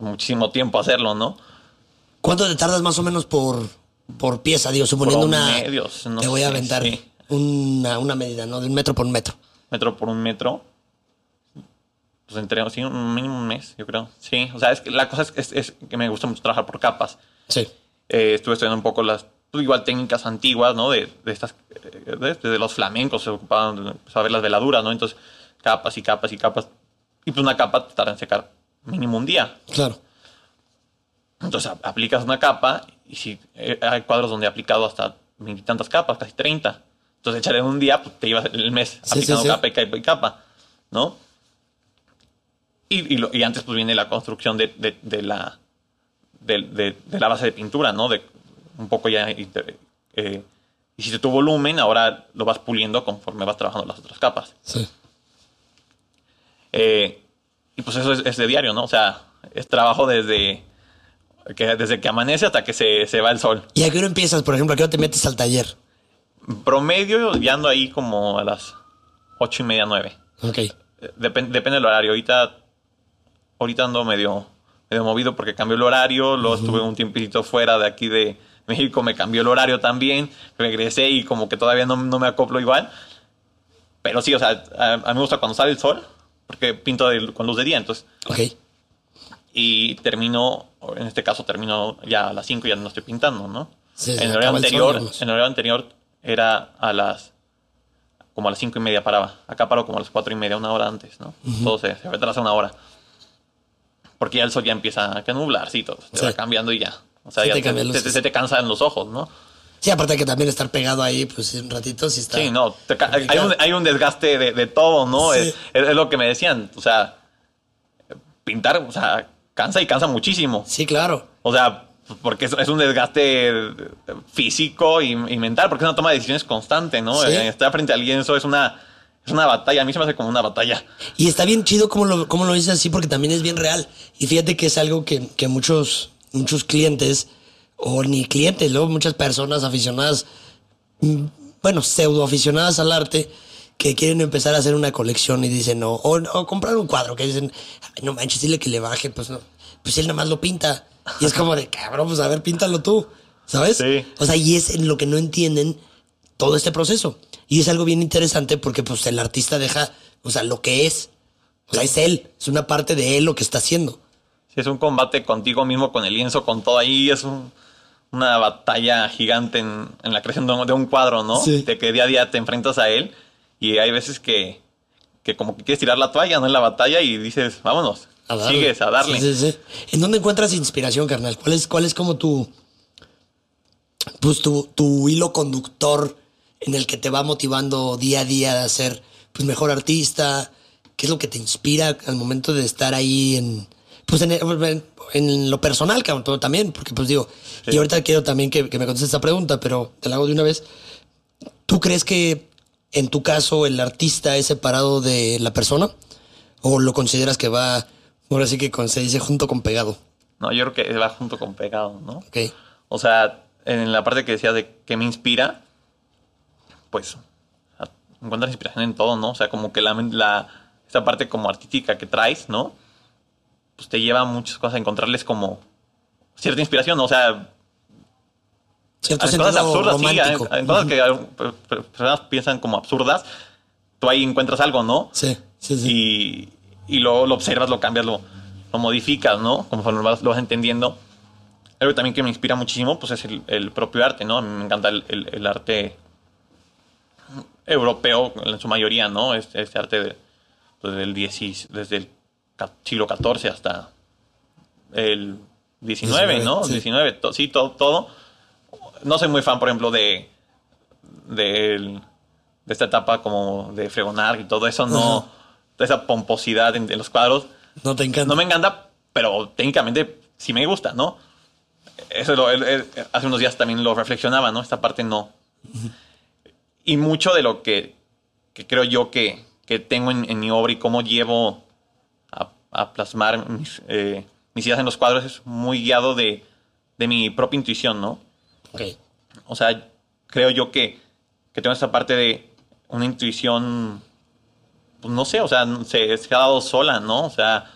muchísimo tiempo hacerlo, ¿no? ¿Cuánto te tardas más o menos por, por pieza? Digo, suponiendo una. No te voy a aventar sí. una, una medida, ¿no? De un metro por un metro. Metro por un metro. Pues entre sí, un mínimo un mes, yo creo. Sí, o sea, es que la cosa es, es- es que me gusta mucho trabajar por capas. Sí. Eh, estuve estudiando un poco las, pues, igual técnicas antiguas, ¿no? De, de estas, eh, de, de los flamencos se ocupaban de saber las veladuras, ¿no? Entonces, capas y capas y capas. Y pues una capa tarda en secar mínimo un día. Claro. Entonces a- aplicas una capa y si eh, hay cuadros donde he aplicado hasta tantas capas, casi 30. Entonces echarle en un día, pues te llevas el mes Sí, aplicando sí, capa y capa y capa, ¿no? Y, y lo- y antes pues viene la construcción de, de- de la, de, de- la base de pintura, ¿no? De un poco ya eh, hiciste tu volumen, ahora lo vas puliendo conforme vas trabajando las otras capas. Sí. Eh, y pues eso es, es de diario, ¿no? O sea, es trabajo desde que, desde que amanece hasta que se, se va el sol. ¿Y a qué hora empiezas, por ejemplo? ¿A qué hora te metes al taller? Promedio, ya ando ahí como a las ocho y media, nueve. Ok. Eh, depen- depende del horario. Ahorita, ahorita ando medio, medio movido porque cambió el horario. Luego estuve un tiempito fuera de aquí de México, me cambió el horario también. Regresé y como que todavía no, no me acoplo igual. Pero sí, o sea, a, a mí me gusta cuando sale el sol, porque pinto de- con luz de día. Entonces, Ok. y termino, en este caso termino ya a las 5 ya no estoy pintando, ¿no? Sí, en, el anterior, en el horario anterior era a las como a las 5 y media paraba. Acá paro como a las 4 y media, una hora antes, ¿no? Todo se, se retrasa una hora. Porque ya el sol ya empieza a nublarse y todo. Se Sí. va cambiando y ya. O sea, Sí ya te se te cansan los ojos, ¿no? Sí, aparte hay que también estar pegado ahí, pues un ratito sí está. Sí, no, hay, un, hay un desgaste de, de todo, ¿no? Sí. Es, es- es lo que me decían, o sea, pintar, o sea, cansa y cansa muchísimo. Sí, claro. O sea, porque es, es un desgaste físico y, y mental, porque es una toma de decisiones constante, ¿no? Sí. Eh, Estar frente al lienzo es una, es una batalla, a mí se me hace como una batalla. Y está bien chido como lo, cómo lo dices así, porque también es bien real. Y fíjate que es algo que, que muchos, muchos clientes, o ni clientes, luego muchas personas aficionadas, mm, bueno, pseudo aficionadas al arte, que quieren empezar a hacer una colección y dicen, no, o, o comprar un cuadro, que dicen, "Ay, no manches, dile que le baje, pues no, pues él nada más lo pinta. Y es como de, cabrón, pues a ver, píntalo tú, ¿sabes? Sí. O sea, y es en lo que no entienden todo este proceso. Y es algo bien interesante porque pues el artista deja, o sea, lo que es. O sea, es él, es una parte de él lo que está haciendo. Sí, es un combate contigo mismo, con el lienzo, con todo ahí, es un- una batalla gigante en, en la creación de un, de un cuadro, ¿no? Sí. De que día a día te enfrentas a él y hay veces que, que como que quieres tirar la toalla, ¿no? En la batalla y dices, vámonos, A darle. sigues a darle. Sí, sí, sí. ¿En dónde encuentras inspiración, carnal? ¿Cuál es, cuál es como tu, pues tu, tu hilo conductor en el que te va motivando día a día a ser pues, mejor artista? ¿Qué es lo que te inspira al momento de estar ahí en, pues en, en- en lo personal, cabrón, pero también, porque pues digo, y ahorita quiero también que, que me contestes esta pregunta, pero te la hago de una vez. ¿Tú crees que en tu caso el artista es separado de la persona? ¿O lo consideras que va, ahora sí que con- se dice junto con pegado? No, yo creo que va junto con pegado, ¿no? Ok. O sea, en la parte que decía de que me inspira, pues encuentras inspiración en todo, ¿no? O sea, como que la, la esta parte como artística que traes, ¿no? Pues te lleva a muchas cosas a encontrarles como cierta inspiración, ¿no? O sea, Cierto hay sentido cosas absurdas, sí, hay, cosas que per- per- personas piensan como absurdas, tú ahí encuentras algo, ¿no? Sí, sí, sí. y, y luego lo observas, lo cambias, lo, lo modificas, ¿no? Conforme lo vas, lo vas entendiendo. Algo también que me inspira muchísimo, pues es el, el propio arte, ¿no? A mí me encanta el, el- el arte europeo en su mayoría, ¿no? Este, este arte de, pues, del 10 desde el siglo XIV hasta el 19, ¿no? sí. 19, to- sí, todo, todo. No soy muy fan, por ejemplo, de, del- de esta etapa como de fregonar y todo eso, no, de esa pomposidad en, en los cuadros. No te encanta. No me encanta, pero técnicamente sí me gusta, ¿no? Eso lo- él- él- hace unos días también lo reflexionaba, ¿no? Esta parte no. Y mucho de lo que, que creo yo que, que tengo en, en mi obra y cómo llevo a, a plasmar mis, eh, mis ideas en los cuadros es muy guiado de, de mi propia intuición, ¿no? Ok. O sea, creo yo que, que tengo esta parte de una intuición, pues no sé, o sea, se, se ha dado sola, ¿no? O sea,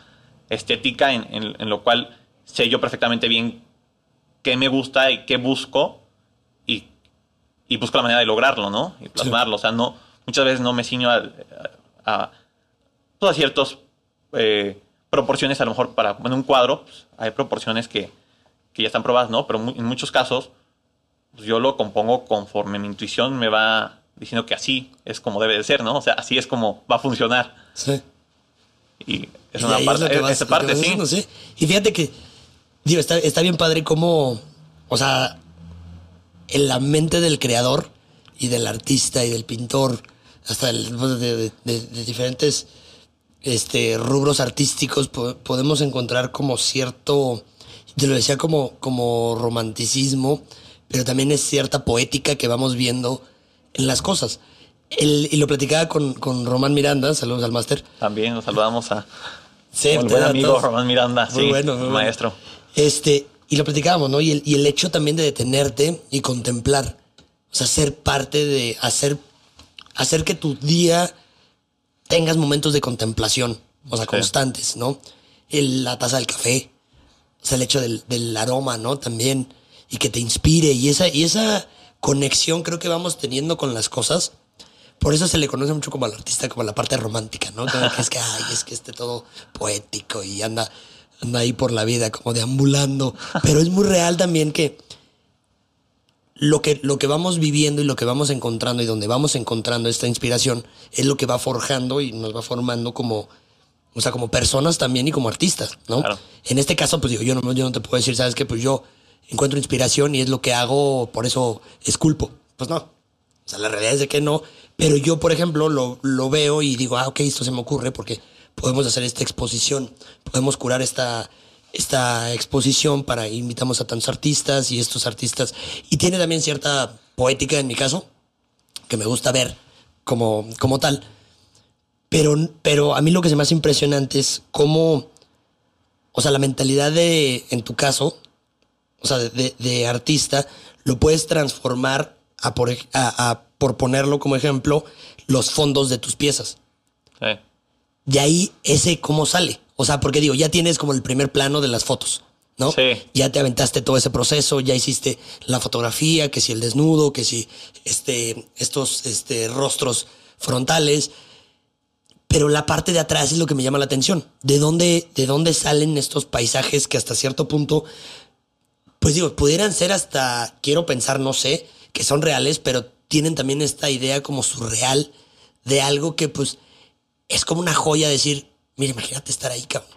estética en, en- en lo cual sé yo perfectamente bien qué me gusta y qué busco y, y busco la manera de lograrlo, ¿no? Y plasmarlo. O sea, no, muchas veces no me ciño a, a, a, eh, proporciones, a lo mejor para en un cuadro, pues, hay proporciones que, que ya están probadas, ¿no? Pero mu- en muchos casos pues yo lo compongo conforme mi intuición me va diciendo que así es como debe de ser, ¿no? O sea, así es como va a funcionar. Sí. Y es Y una parte, que vas- esa parte sí. Y fíjate que, digo, está, está bien padre cómo, o sea, en la mente del creador y del artista y del pintor, hasta el- de, de- de- de diferentes este, rubros artísticos, po- podemos encontrar como cierto, te lo decía como, como romanticismo, pero también es cierta poética que vamos viendo en las cosas. El- y lo platicaba con, con Román Miranda, saludos al máster. También nos saludamos a Sí, buen amigo. Román Miranda, Muy sí, bueno, muy bueno. maestro. Este, y lo platicábamos, ¿no? Y el, y el hecho también de detenerte y contemplar. O sea, ser parte de hacer, hacer que tu día tengas momentos de contemplación, o sea, Sí. constantes, ¿no? El- la taza del café, o sea, el hecho del, del aroma, ¿no? También, y que te inspire, y esa, y esa conexión creo que vamos teniendo con las cosas. Por eso se le conoce mucho como al artista, como la parte romántica, ¿no? Como que es que, ay, es que esté todo poético y anda, anda ahí por la vida, como deambulando. Pero es muy real también que lo que, lo que vamos viviendo y lo que vamos encontrando y donde vamos encontrando esta inspiración es lo que va forjando y nos va formando como, o sea, como personas también y como artistas, ¿no? Claro. En este caso, pues digo, yo no, yo no te puedo decir, ¿sabes qué? Pues yo encuentro inspiración y es lo que hago, por eso esculpo. Pues no. O sea, la realidad es de que no. Pero yo, por ejemplo, lo, lo veo y digo, ah, ok, esto se me ocurre porque podemos hacer esta exposición, podemos curar esta, esta exposición para invitamos a tantos artistas y estos artistas. Y tiene también cierta poética en mi caso, que me gusta ver como, como tal. Pero, pero a mí lo que se me hace impresionante es cómo, o sea, la mentalidad de, en tu caso, o sea, de, artista, lo puedes transformar a por, ej- a- a, por ponerlo como ejemplo, los fondos de tus piezas. Sí. De ahí ese cómo sale. O sea, porque digo, ya tienes como el primer plano de las fotos, ¿no? Sí. Ya te aventaste todo ese proceso, ya hiciste la fotografía, que si el desnudo, que si este, estos este, rostros frontales. Pero la parte de atrás es lo que me llama la atención. ¿De dónde, de dónde salen estos paisajes que hasta cierto punto, pues digo, pudieran ser hasta, quiero pensar, no sé, que son reales, pero tienen también esta idea como surreal de algo que pues es como una joya decir, mira, imagínate estar ahí, cabrón.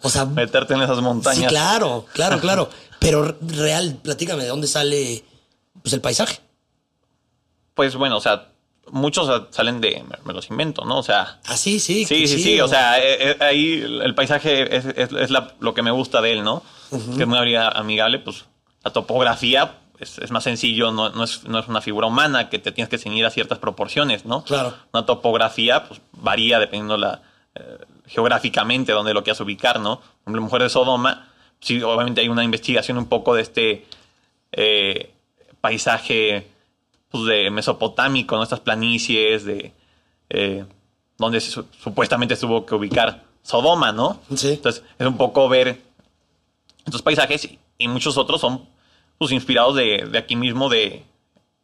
O sea, Meterte en esas montañas. sí, claro, claro, claro. Pero real, platícame, ¿de dónde sale pues, el paisaje? Pues bueno, o sea, muchos salen de. Me, los invento, ¿no? O sea. Ah, sí, sí. Sí, sí, sí. O sea, eh, eh, ahí el paisaje es, es- es la- lo que me gusta de él, ¿no? Que es muy ami- amigable. Pues la topografía es, es más sencillo, no, no es, no es una figura humana que te tienes que ceñir a ciertas proporciones, ¿no? Claro. Una topografía pues, varía dependiendo la, eh, geográficamente donde lo quieras ubicar, ¿no? Por ejemplo, Mujer de Sodoma, sí, obviamente hay una investigación un poco de este eh, paisaje pues, de mesopotámico, ¿no? Estas planicies de eh, donde su- supuestamente se tuvo que ubicar Sodoma, ¿no? Sí. Entonces es un poco ver estos paisajes y, muchos otros son pues, inspirados de, de aquí mismo, de,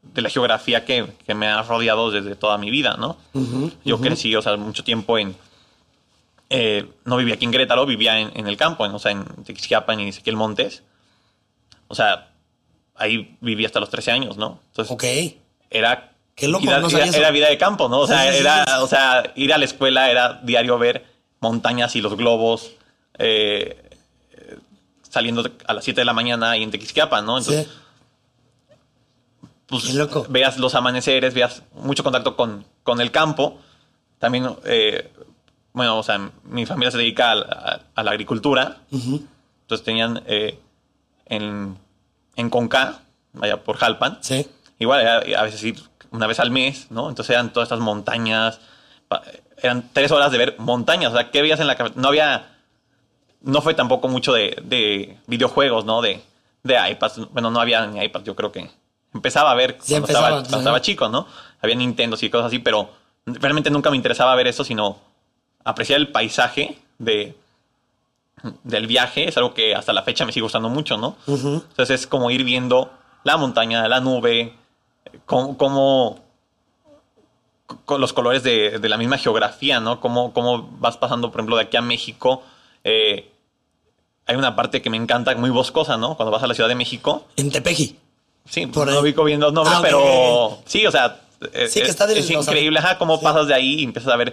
de la geografía que, que me ha rodeado desde toda mi vida, ¿no? Yo crecí, o sea, mucho tiempo en... eh, no vivía aquí en Querétaro, vivía en, en el campo, en, o sea, en Tequisquiapan y Ezequiel Montes. O sea, ahí viví hasta los 13 años, ¿no? Entonces, Ok. era Qué loco, ir a- no era, vida de campo, ¿no? O sea, Sí, sí, sí, era, sí. o sea, ir a la escuela era diario ver montañas y los globos eh, saliendo a las 7 de la mañana ahí en Tequisquiapan, ¿no? Entonces, Sí. pues Qué loco. veas los amaneceres, veas mucho contacto con, con el campo. También, eh, bueno, o sea, mi familia se dedica a, la- a la agricultura. Entonces tenían eh, en, en Conca, vaya por Jalpan, Sí. igual era a veces ir una vez al mes, ¿no? Entonces eran todas estas montañas, eran tres horas de ver montañas, o sea, ¿qué veías en la cabeza? No había, no fue tampoco mucho de, de videojuegos, ¿no? De, de iPads, bueno, no había ni iPads, yo creo que empezaba a ver Sí, cuando, empezaba, estaba, cuando estaba chico, ¿no? Había Nintendos y cosas así, pero realmente nunca me interesaba ver eso, sino apreciar el paisaje de, del viaje, es algo que hasta la fecha me sigue gustando mucho, ¿no? Entonces es como ir viendo la montaña, la nube, cómo, cómo- con los colores de, de la misma geografía, ¿no? Cómo, cómo vas pasando, por ejemplo, de aquí a México. Eh, hay una parte que me encanta, muy boscosa, ¿no? Cuando vas a la Ciudad de México. En Tepeji. Sí, Por no ubico bien los nombres, Ah, pero ok, sí, o sea, eh, Sí, que es- está del- es o sea, increíble, ajá, cómo sí. pasas de ahí y empiezas a ver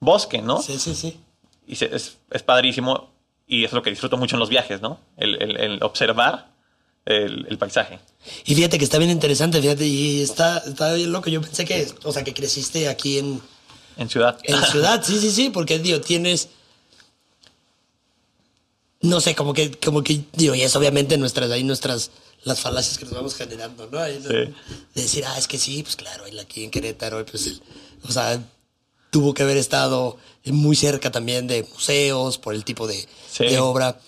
bosque, ¿no? Sí, sí, sí. Y se- es, es padrísimo y es lo que disfruto mucho en los viajes, ¿no? El, el- el observar el, el paisaje. Y fíjate que está bien interesante, fíjate, y está, está bien loco. Yo pensé que, o sea, que creciste aquí en, En ciudad. en ciudad, sí, sí, sí, porque, digo, tienes. No sé, como que, como que, digo, y es obviamente nuestras, ahí nuestras, las falacias que nos vamos generando, ¿no? Ahí, ¿no? Sí. De decir, ah, es que sí, pues claro, él aquí en Querétaro, pues, o sea, tuvo que haber estado muy cerca también de museos por el tipo de, Sí. de obra.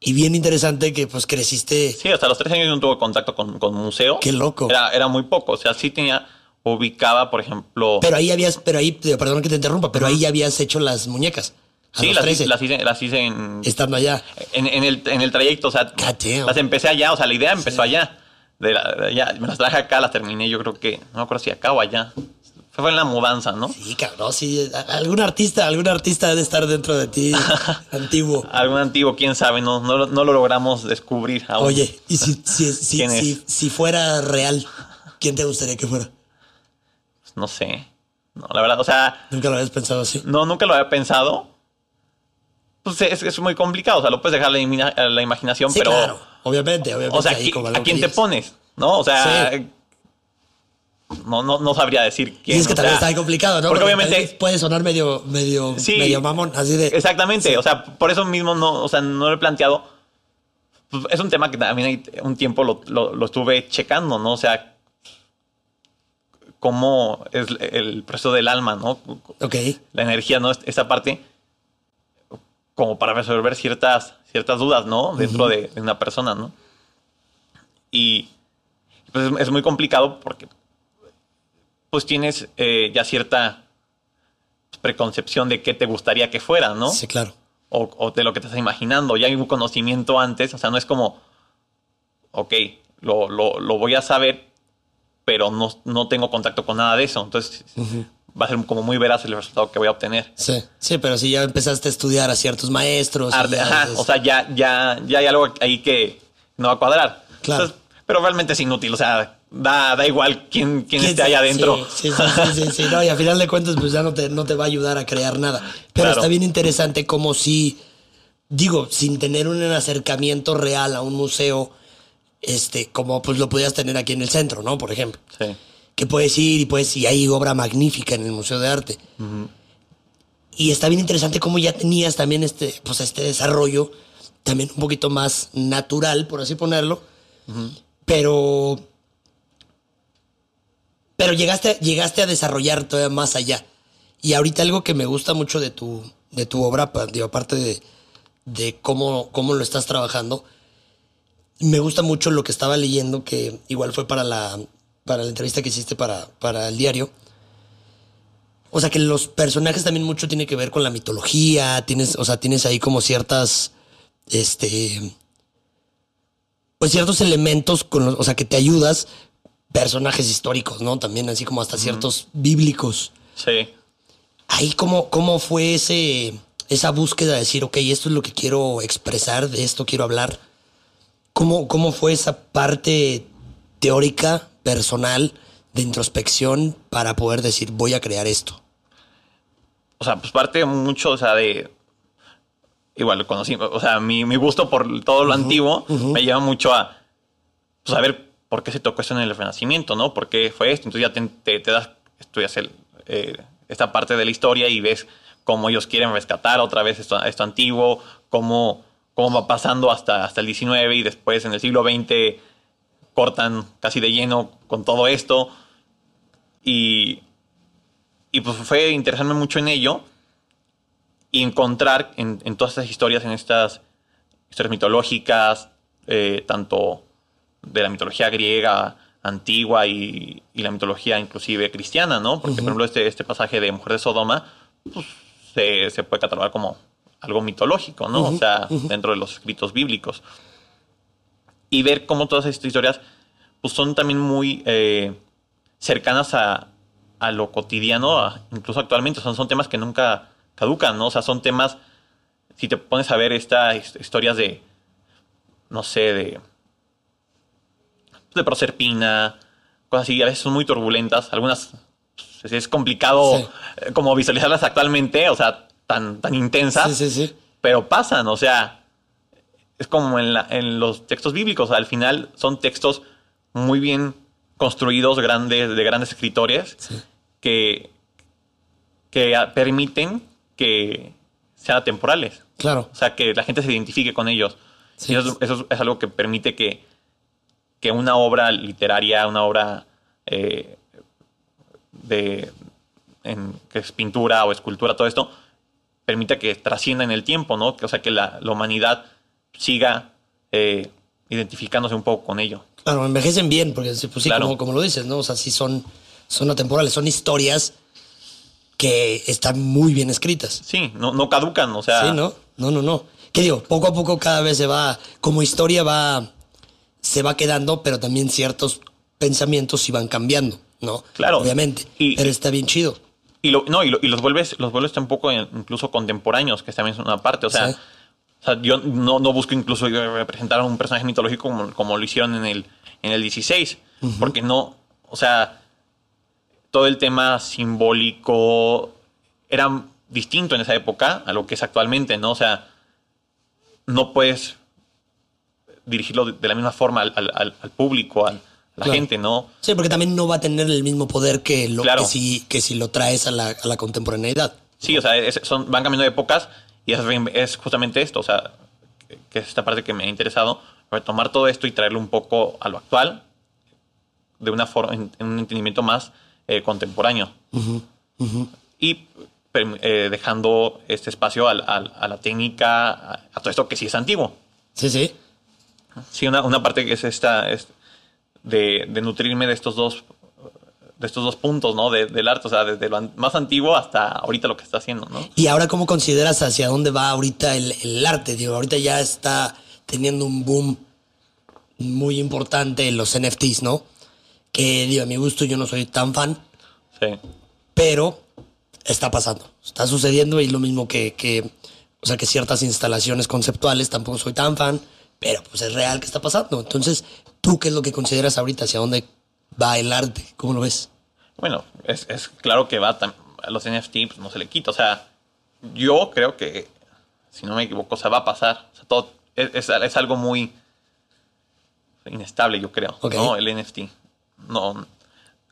Y bien interesante que, pues, creciste. Sí, hasta los tres años no tuve contacto con, con museo. Qué loco. Era, era muy poco. O sea, sí tenía, ubicaba, por ejemplo. Pero ahí habías, pero ahí, perdón que te interrumpa, pero ahí ya habías hecho las muñecas. A sí, los las, 13, las hice, las hice en, estando allá. en, en el, en el trayecto. O sea, las empecé allá. O sea, la idea empezó allá. De la- de allá. Me las traje acá, las terminé. Yo creo que, no me acuerdo si acá o allá. Fue en la mudanza, ¿no? Sí, cabrón, sí. Algún artista, algún artista debe estar dentro de ti, antiguo. Algún antiguo, quién sabe, no, no, lo- no lo logramos descubrir aún. Oye, y si, si, si, si fuera real, ¿quién te gustaría que fuera? No sé. No, la verdad, o sea, Nunca lo habías pensado así. no, nunca lo había pensado. Pues es, es muy complicado, o sea, lo puedes dejar a la, imaginación, Sí, pero. claro. Obviamente, obviamente. O sea, ahí ¿qui- como ¿a quién te pones? ¿No? O sea, Sí. no, no, no sabría decir Y quién. es que también sea, está complicado, ¿no? Porque obviamente. puede sonar medio, medio, Sí. medio mamón, así de. Exactamente, o sea, por eso mismo no, o sea, no lo he planteado. Pues, es un tema que también hay un tiempo lo, lo- lo estuve checando, ¿no? O sea, cómo es el proceso del alma, ¿no? Ok. La energía, ¿no? Esa parte, como para resolver ciertas, ciertas dudas, ¿no? Dentro de, de una persona, ¿no? Y pues es, es muy complicado porque pues tienes eh, ya cierta preconcepción de qué te gustaría que fuera, ¿no? Sí, claro. o, o de lo que te estás imaginando. Ya hay un conocimiento antes, o sea, no es como, ok, lo, lo, lo voy a saber, pero no, no tengo contacto con nada de eso. Entonces, va a ser como muy veraz el resultado que voy a obtener. Sí, sí, pero si ya empezaste a estudiar a ciertos maestros. Arte- ajá, o sea, ya, ya, ya hay algo ahí que no va a cuadrar. Claro. Entonces, pero realmente es inútil, o sea, da, da igual quién, quién ¿Quién esté allá adentro. Sí, sí, sí, sí, sí, sí, no, y a final de cuentas, pues ya no te, no te va a ayudar a crear nada. Pero Claro. está bien interesante como si, digo, sin tener un acercamiento real a un museo, este, como pues lo podías tener aquí en el centro, ¿no? Por ejemplo. Sí. Que puedes ir y pues, y hay obra magnífica en el Museo de Arte. Y está bien interesante cómo ya tenías también este, pues este desarrollo, también un poquito más natural, por así ponerlo. Pero. Pero llegaste, llegaste a desarrollar todavía más allá. Y ahorita algo que me gusta mucho de tu, de tu obra, digo, aparte de, de cómo, cómo lo estás trabajando, me gusta mucho lo que estaba leyendo, que igual fue para la, para la entrevista que hiciste para, para el diario. O sea, que los personajes también mucho tiene que ver con la mitología, tienes, o sea, tienes ahí como ciertas, este, pues ciertos elementos con los, o sea, que te ayudas, personajes históricos, ¿no? También así como hasta ciertos bíblicos. Sí. Ahí cómo, cómo fue ese, esa búsqueda de decir, ok, esto es lo que quiero expresar, de esto quiero hablar. ¿Cómo, cómo fue esa parte teórica, personal, de introspección para poder decir, voy a crear esto? o sea, pues parte mucho, o sea, de. Igual conocí, o sea, mi, mi gusto por todo lo antiguo me lleva mucho a pues, saber por qué se tocó eso en el Renacimiento, ¿no? ¿Por qué fue esto? Entonces ya te, te- te das, estudias el, eh, esta parte de la historia y ves cómo ellos quieren rescatar otra vez esto, esto antiguo, cómo, cómo va pasando hasta, hasta el 19 y después en el siglo XX cortan casi de lleno con todo esto. Y, y pues fue interesarme mucho en ello y encontrar en, en todas estas historias, en estas historias mitológicas, eh, tanto de la mitología griega antigua y, y la mitología inclusive cristiana, ¿no? Porque, por ejemplo, este, este pasaje de Mujer de Sodoma, pues, se, se puede catalogar como algo mitológico, ¿no? O sea, dentro de los escritos bíblicos. Y ver cómo todas estas historias, pues, son también muy eh, cercanas a, a lo cotidiano, a- incluso actualmente. Son, son temas que nunca caducan, ¿no? O sea, son temas, si te pones a ver estas historias de, no sé, de, de Proserpina, cosas así, a veces son muy turbulentas, algunas pues, es complicado Sí. eh, como visualizarlas actualmente, o sea, tan, tan intensas, Sí, sí, sí. pero pasan, o sea, es como en, la- en los textos bíblicos, al final son textos muy bien construidos, grandes, de grandes escritores, que, que permiten que sean temporales. Claro. O sea, que la gente se identifique con ellos. Sí. Y eso, eso es algo que permite que, que una obra literaria, una obra eh, de en- que es pintura o escultura, todo esto, permita que trascienda en el tiempo, ¿no? O sea, que la, la humanidad siga eh, identificándose un poco con ello. Claro, envejecen bien, porque sí, pues sí, Claro. como, como lo dices, ¿no? O sea, sí son, son atemporales, son historias que están muy bien escritas. Sí, no, no caducan, o sea, Sí, ¿no? No, no, no. ¿Qué digo? Poco a poco cada vez se va, como historia va, se va quedando, pero también ciertos pensamientos sí van cambiando, ¿no? Claro. Obviamente. Y- pero está bien chido. Y, lo, no, y, lo- y los vuelves los vuelves un poco incluso contemporáneos, que también es una parte. O sea, Sí. O sea, yo no, no busco incluso representar a un personaje mitológico como, como lo hicieron en el, en el 16, porque no, o sea, todo el tema simbólico era distinto en esa época a lo que es actualmente, ¿no? O sea, no puedes dirigirlo de, la misma forma al, al- público, al- a la Claro. gente, ¿no? Sí, porque también no va a tener el mismo poder que, lo, Claro. que, si, que si lo traes a la, a la contemporaneidad. Sí, o sea, es- son, van cambiando de épocas y es, es justamente esto, o sea, que- es esta parte que me ha interesado, retomar todo esto y traerlo un poco a lo actual de una forma, en, en un entendimiento más eh, contemporáneo. Y eh, dejando este espacio al- a, la técnica, a, a todo esto que sí es antiguo. Sí, sí. Sí, una, una parte que es esta, es de, de nutrirme de estos dos de estos dos puntos, ¿no? De- del arte, o sea, desde lo an- más antiguo hasta ahorita lo que está haciendo, ¿no? Y ahora, ¿cómo consideras hacia dónde va ahorita el, el arte? Digo, ahorita ya está teniendo un boom muy importante en los NFTs, ¿no? Que, digo, a mi gusto yo no soy tan fan, Sí. pero está pasando. Está sucediendo y lo mismo que, que, o sea, que ciertas instalaciones conceptuales tampoco soy tan fan, pero pues es real que está pasando. Entonces, ¿tú qué es lo que consideras ahorita? ¿Hacia dónde va el arte? ¿Cómo lo ves? Bueno, es, es claro que va a los NFT, pues no se le quita. O sea, yo creo que, si no me equivoco, o sea, va a pasar. O sea, todo es, es- es algo muy inestable, yo creo. ¿no? El NFT. No,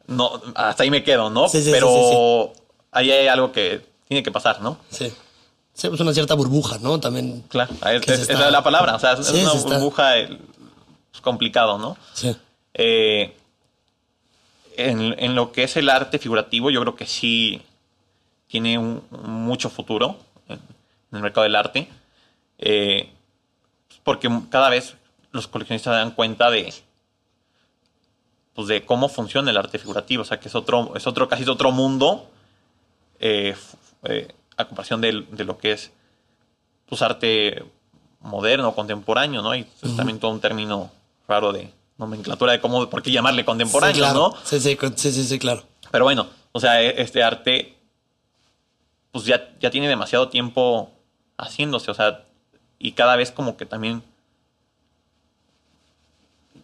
no, hasta ahí me quedo, ¿no? Sí, sí, sí, Pero ahí hay algo que tiene que pasar, ¿no? Sí. Sí, pues una cierta burbuja, ¿no? También. Claro, es, es- está- la palabra. O sea, es, una está- burbuja eh, es complicado, ¿no? Sí. Eh, en, en lo que es el arte figurativo, yo creo que sí tiene un- mucho futuro en, el mercado del arte. Eh, porque cada vez los coleccionistas se dan cuenta de pues de cómo funciona el arte figurativo. O sea, que es otro, es otro, casi otro mundo eh, eh, a comparación de, lo que es pues arte moderno, contemporáneo, ¿no? Y es también todo un término raro de nomenclatura de cómo, por qué llamarle contemporáneo, Sí, claro. ¿no? Sí, sí, sí, sí, sí, claro. Pero bueno, o sea, e- este arte, pues ya, ya tiene demasiado tiempo haciéndose, o sea, y cada vez como que también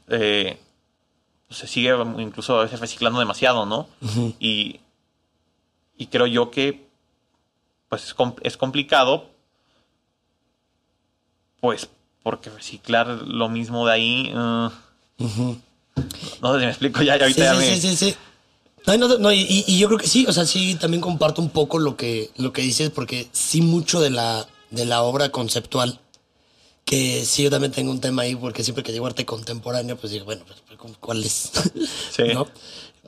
eh, se sigue incluso a veces reciclando demasiado, ¿no? y, y creo yo que pues es, com- es complicado, pues porque reciclar lo mismo de ahí... No sé si me explico, ya, ya ahorita Sí, ya sí, me... sí, sí, sí. No, no, no, y, y yo creo que sí, o sea, sí, también comparto un poco lo que, lo que dices, porque sí mucho de la, de la obra conceptual, que sí yo también tengo un tema ahí, porque siempre que digo arte contemporáneo, pues digo, bueno, pues, ¿cuál es? Sí. ¿No?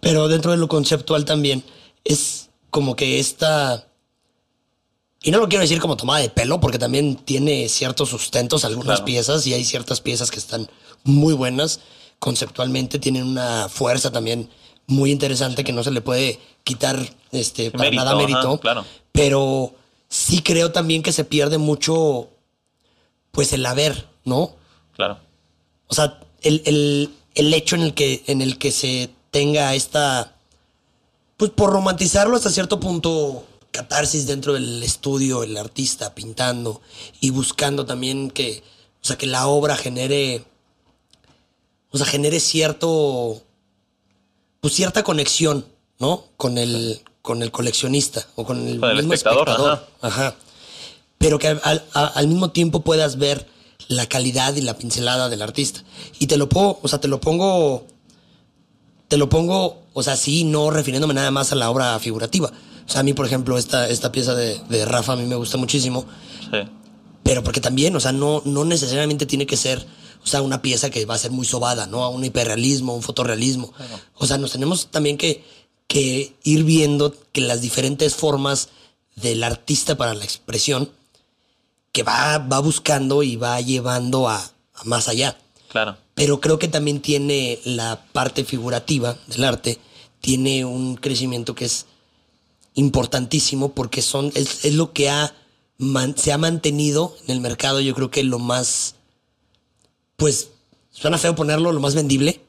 Pero dentro de lo conceptual también es como que esta... Y no lo quiero decir como tomada de pelo, porque también tiene ciertos sustentos algunas Claro. piezas y hay ciertas piezas que están muy buenas conceptualmente, tienen una fuerza también muy interesante que no se le puede quitar este, para Mérito, nada ajá, mérito. claro. Pero sí creo también que se pierde mucho, pues el haber, ¿no? Claro. O sea, el, el- el hecho en el, que, en el que se tenga esta, pues por romantizarlo hasta cierto punto, catarsis dentro del estudio, el artista pintando y buscando también que, o sea, que la obra genere, o sea, genere cierto, pues cierta conexión, ¿no? Con el, con el coleccionista o con el, Con el mismo espectador, espectador. Ajá. Pero que al, a- al mismo tiempo puedas ver la calidad y la pincelada del artista. Y te lo pongo, o sea, te lo pongo, te lo pongo, o sea, sí, no refiriéndome nada más a la obra figurativa. O sea, a mí, por ejemplo, esta, esta pieza de, de Rafa a mí me gusta muchísimo. Sí. Pero porque también, o sea, no, no necesariamente tiene que ser, o sea, una pieza que va a ser muy sobada, ¿no? A un hiperrealismo, un fotorrealismo. O sea, nos tenemos también que, que ir viendo que las diferentes formas del artista para la expresión que va, va buscando y va llevando a, a más allá. Claro. Pero creo que también tiene la parte figurativa del arte, tiene un crecimiento que es importantísimo porque son, es, es lo que ha, man- se ha mantenido en el mercado, yo creo que lo más, pues, suena feo ponerlo, lo más vendible,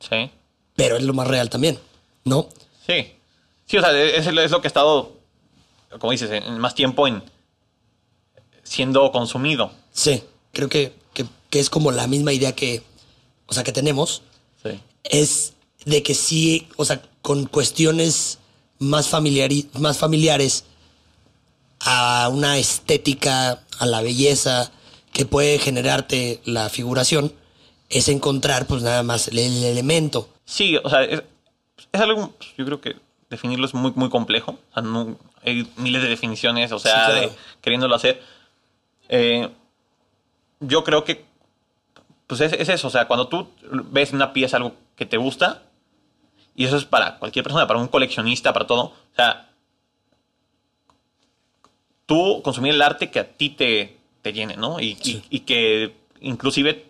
Sí. pero es lo más real también, ¿no? Sí. Sí, o sea, es, es lo que ha estado, como dices, en más tiempo en siendo consumido. Sí, creo que, que, que es como la misma idea que, o sea, que tenemos, Sí. es de que sí, o sea, con cuestiones más, familiari- más familiares a una estética, a la belleza que puede generarte la figuración, es encontrar pues nada más el, el elemento. Sí, o sea, es, es algo, pues, yo creo que definirlo es muy, muy complejo. O sea, no- hay miles de definiciones, o sea, Sí, claro. de- queriéndolo hacer. Eh, yo creo que, pues es, es eso, o sea, cuando tú ves una pieza algo que te gusta, y eso es para cualquier persona, para un coleccionista, para todo, o sea, tú consumir el arte que a ti te, te llene, ¿no? Y, y- Sí. y que inclusive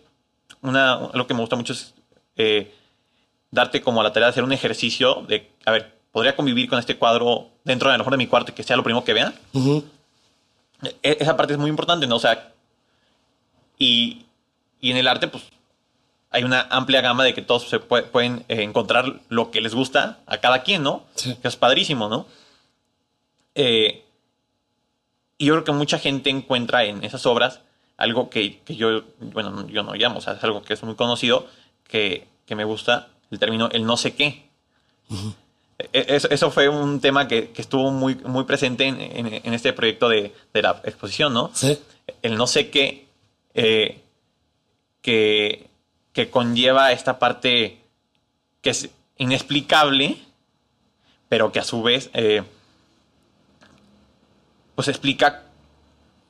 una, lo que me gusta mucho es eh, darte como la tarea de hacer un ejercicio de, a ver, podría convivir con este cuadro dentro de a lo mejor de mi cuarto y que sea lo primero que vea. Ujú. E- Esa parte es muy importante, ¿no? O sea, y, y en el arte, pues, hay una amplia gama de que todos se pue- pueden eh, encontrar lo que les gusta a cada quien, ¿no? Sí. Que es padrísimo, ¿no? Eh, y yo creo que mucha gente encuentra en esas obras algo que, que yo, bueno, yo no llamo, o sea, es algo que es muy conocido, que, que me gusta, el término el no sé qué. E- Eso, eso fue un tema que, que estuvo muy, muy presente en, en- en este proyecto de, de la exposición, ¿no? Sí. El no sé qué eh, que, que conlleva esta parte que es inexplicable, pero que a su vez eh, pues explica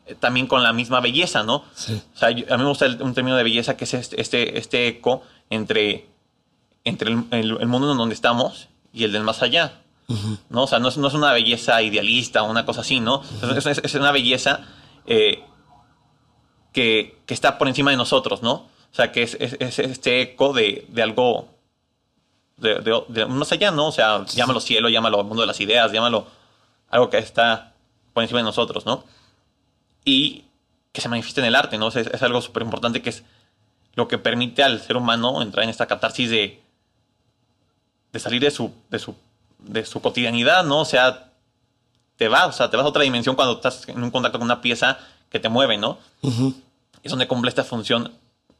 eh, también con la misma belleza, ¿no? Sí. O sea, yo- a mí me gusta el- un término de belleza que es este, este, este eco entre, entre el, el- el mundo en donde estamos y el del más allá. ¿no? O sea, no es, no es una belleza idealista o una cosa así, ¿no? Es, es- es una belleza eh, que, que está por encima de nosotros, ¿no? O sea, que es, es- es este eco de, de algo de, de- de más allá, ¿no? O sea, llámalo cielo, llámalo mundo de las ideas, llámalo algo que está por encima de nosotros, ¿no? Y que se manifiesta en el arte, ¿no? Es, es algo súper importante que es lo que permite al ser humano entrar en esta catarsis de, de salir de su, de su, de su cotidianidad, ¿no? O sea, te vas, o sea, te vas a otra dimensión cuando estás en un contacto con una pieza que te mueve, ¿no? Ujú, Es donde cumple esta función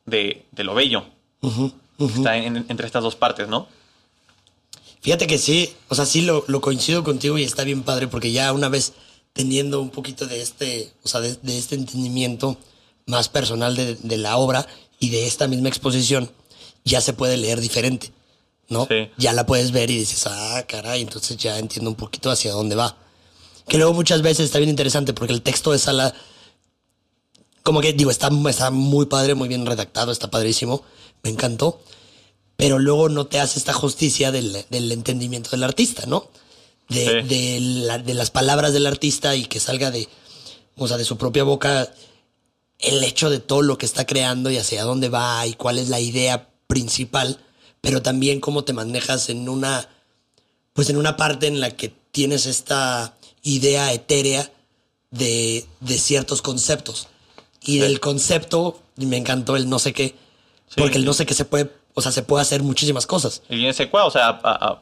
de, de lo bello. ujú, ujú. Está en- entre estas dos partes, ¿no? Fíjate que sí, o sea, sí lo, lo coincido contigo y está bien padre porque ya una vez teniendo un poquito de este, o sea, de, de este entendimiento más personal de, de la obra y de esta misma exposición, ya se puede leer diferente, ¿no? Sí. Ya la puedes ver y dices, ah, caray, entonces ya entiendo un poquito hacia dónde va. Que luego muchas veces está bien interesante porque el texto de sala, como que digo, está, está muy padre, muy bien redactado, está padrísimo, me encantó pero luego no te hace esta justicia del, del entendimiento del artista, ¿no? De, Sí. de la- de las palabras del artista y que salga de, o sea, de su propia boca el hecho de todo lo que está creando y hacia dónde va y cuál es la idea principal, pero también cómo te manejas en una, pues en una parte en la que tienes esta idea etérea de, de ciertos conceptos. Y Sí. del concepto, me encantó el no sé qué, Sí, porque el no sé qué se puede, o sea, se puede hacer muchísimas cosas. Y en ese cuadro, o sea, a- a-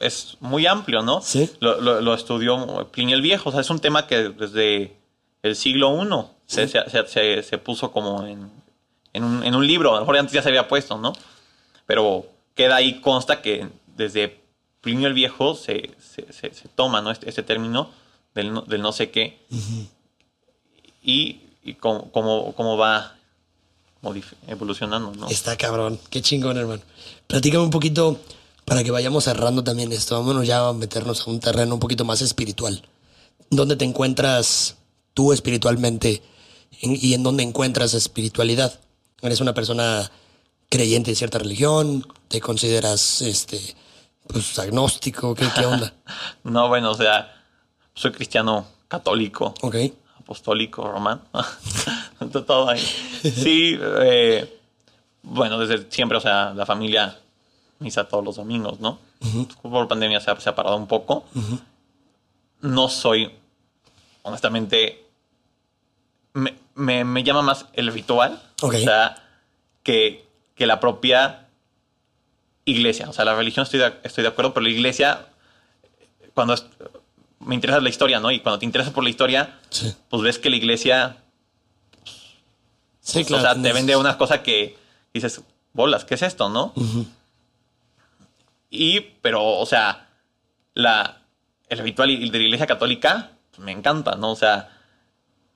es muy amplio, ¿no? Sí. Lo, lo- lo estudió Plinio el Viejo, o sea, es un tema que desde el siglo I se, Sí. se- se- se- se puso como en, en un, en un libro, a lo mejor antes ya se había puesto, ¿no? Pero queda ahí, consta que desde Plinio el Viejo se, se, se- se toma ¿no? este, este término del no, del no sé qué y, y cómo, cómo, cómo va evolucionando, ¿no? Está cabrón. Qué chingón, hermano. Platícame un poquito para que vayamos cerrando también esto. Vámonos ya a meternos a un terreno un poquito más espiritual. ¿Dónde te encuentras tú espiritualmente en- y en dónde encuentras espiritualidad? ¿Eres una persona creyente en cierta religión? ¿Te consideras este pues agnóstico? ¿Qué, qué onda? No, bueno, o sea, soy cristiano católico, ok. apostólico, romano. Todo ahí. Sí, eh, bueno, desde siempre, o sea, la familia misa todos los domingos, ¿no? Por pandemia se ha, se ha parado un poco. No soy, honestamente, me, me- me llama más el ritual, o sea, que, que la propia iglesia. O sea, la religión estoy de, estoy de acuerdo, pero la iglesia, cuando es- me interesa la historia, ¿no? Y cuando te interesas por la historia, Sí. pues ves que la iglesia, Sí, o sea, te vende unas cosas que dices, bolas, ¿qué es esto, no? Y, pero, o sea, la, el ritual de la iglesia católica pues, me encanta, ¿no? O sea,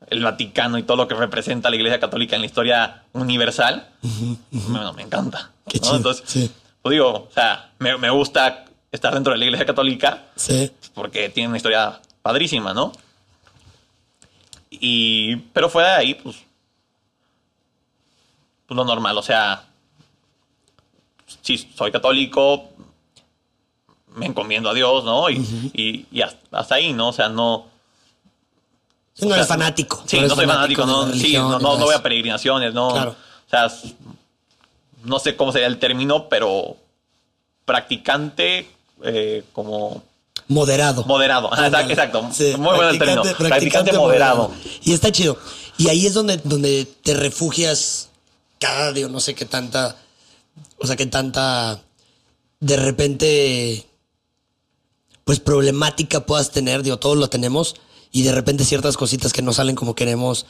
el Vaticano y todo lo que representa la iglesia católica en la historia universal, bueno, me encanta. Qué ¿no? chido, Entonces, sí. pues digo, o sea, me, me gusta estar dentro de la iglesia católica Sí. porque tiene una historia padrísima, ¿no? Y, pero fuera de ahí, pues, pues lo normal, o sea, sí, soy católico, me encomiendo a Dios, ¿no? Y, y, y hasta, ahí, ¿no? O sea, no... Sí, no eres sea, fanático. Sí, no soy fanático, no, sí, no, no, voy a peregrinaciones, no. Claro. O sea, no sé cómo sería el término, pero practicante eh, como. Moderado. moderado. Exacto. Sí, Muy bueno el término. Practicante, moderado. Y está chido. Y ahí es donde, donde te refugias cada, digo, no sé qué tanta, o sea, qué tanta, de repente, pues problemática puedas tener, digo, todos lo tenemos, y de repente ciertas cositas que no salen como queremos,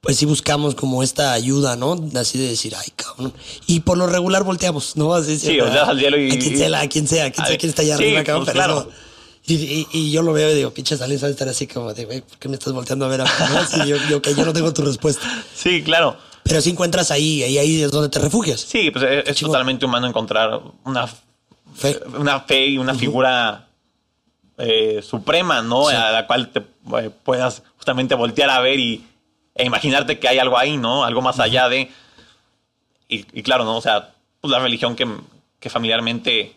pues sí buscamos como esta ayuda, ¿no? Así de decir, ay, cabrón. Y por lo regular volteamos, ¿no? Así, Sí, o sea, al cielo y- A quien sea, a quien sea, a quien sea, quien está allá sí, arriba, cabrón, pues, pero claro. y, y- y yo lo veo y digo, pinche Salín, sabes estar así como de, güey, ¿por qué me estás volteando a ver a mí? no? Yo, yo, que yo no tengo tu respuesta. Sí, claro. Pero si encuentras ahí, y ahí es donde te refugias. Sí, pues es, es chingón. totalmente humano encontrar una, Fe. una fe y una figura eh, suprema, ¿no? Sí. A la cual te eh, puedas justamente voltear a ver y, e imaginarte que hay algo ahí, ¿no? Algo más allá de... Y, y claro, ¿no? O sea, pues la religión que, que familiarmente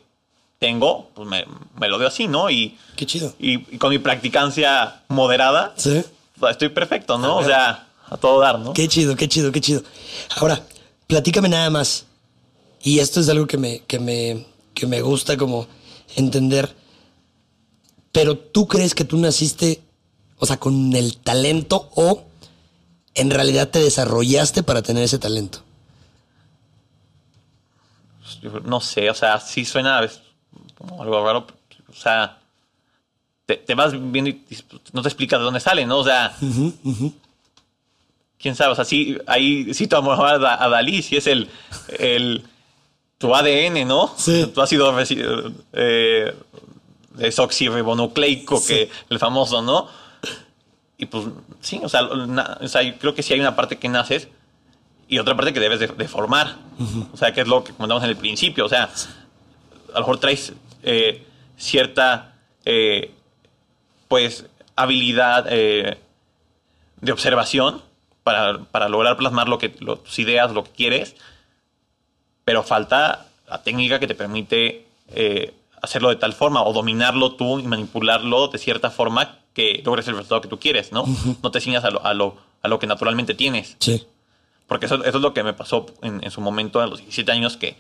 tengo, pues me, me lo veo así, ¿no? Y, Qué chido. y, y con mi practicancia moderada, Sí. estoy perfecto, ¿no? O sea, a todo dar, ¿no? Qué chido, qué chido, qué chido. Ahora, platícame nada más. Y esto es algo que me, que me, que me gusta como entender. Pero tú crees que tú naciste, o sea, con el talento o en realidad te desarrollaste para tener ese talento. Yo no sé, o sea, sí suena como algo raro. O sea, te, te vas viendo y no te explicas de dónde sale, ¿no? O sea, quién sabe, o sea, sí, ahí sí tu amor a, a Dalí, sí es el, el tu ADN, ¿no? Sí. Ácido resi- eh, desoxirribonucleico, Sí. que el famoso, ¿no? Y pues sí, o sea, na- o sea, yo creo que sí hay una parte que naces y otra parte que debes de, de formar. O sea, que es lo que comentamos en el principio. O sea, a lo mejor traes eh, cierta, eh, pues, habilidad eh, de observación para, para lograr plasmar lo que, lo- tus ideas, lo que quieres, pero falta la técnica que te permite eh, hacerlo de tal forma o dominarlo tú y manipularlo de cierta forma que logres el resultado que tú quieres, ¿no? No te ciñas a lo, a, lo, a lo que naturalmente tienes. Sí. Porque eso, eso es lo que me pasó en, en su momento a los 17 años que,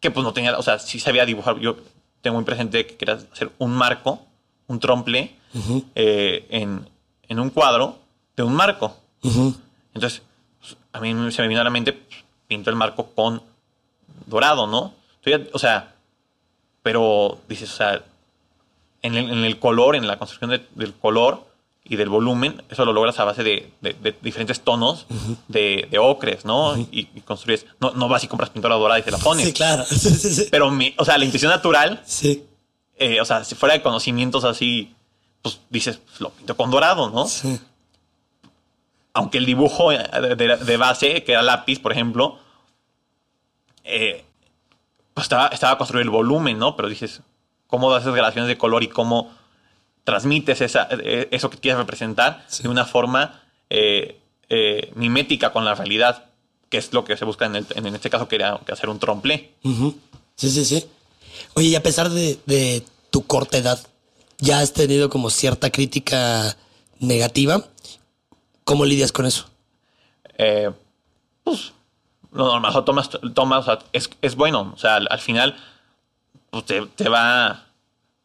que pues no tenía, o sea, sí sabía dibujar. Yo tengo muy presente que quería hacer un marco, un tromple, eh, en, en un cuadro de un marco. Entonces, a mí se me vino a la mente, pinto el marco con dorado, ¿no? O sea, pero dices, o sea, en el, en el color, en la construcción de- del color y del volumen, eso lo logras a base de, de- de diferentes tonos de, de ocres, ¿no? y, y construyes, no, no vas y compras pintura dorada y te la pones. Sí, claro. Sí, sí, sí. Pero, mi, o sea, la intuición natural, Sí. eh, o sea, si fuera de conocimientos así, pues dices, pues, lo pinto con dorado, ¿no? Sí. aunque el dibujo eh, de base, que era lápiz, por ejemplo, eh, pues estaba, estaba construido el volumen, ¿no? Pero dices, ¿cómo das esas gradaciones de color y cómo transmites esa, eh, eso que quieres representar Sí. de una forma eh, eh, mimética con la realidad? Que es lo que se busca en, el- en este caso, que era hacer un tromplé. Ujú. Sí, sí, sí. Oye, y a pesar de, de tu corta edad, ya has tenido como cierta crítica negativa. ¿Cómo lidias con eso? eh, pues, lo normal, o sea, tomas, tomas, o sea, es, es bueno, o sea, al, al final, pues te, te va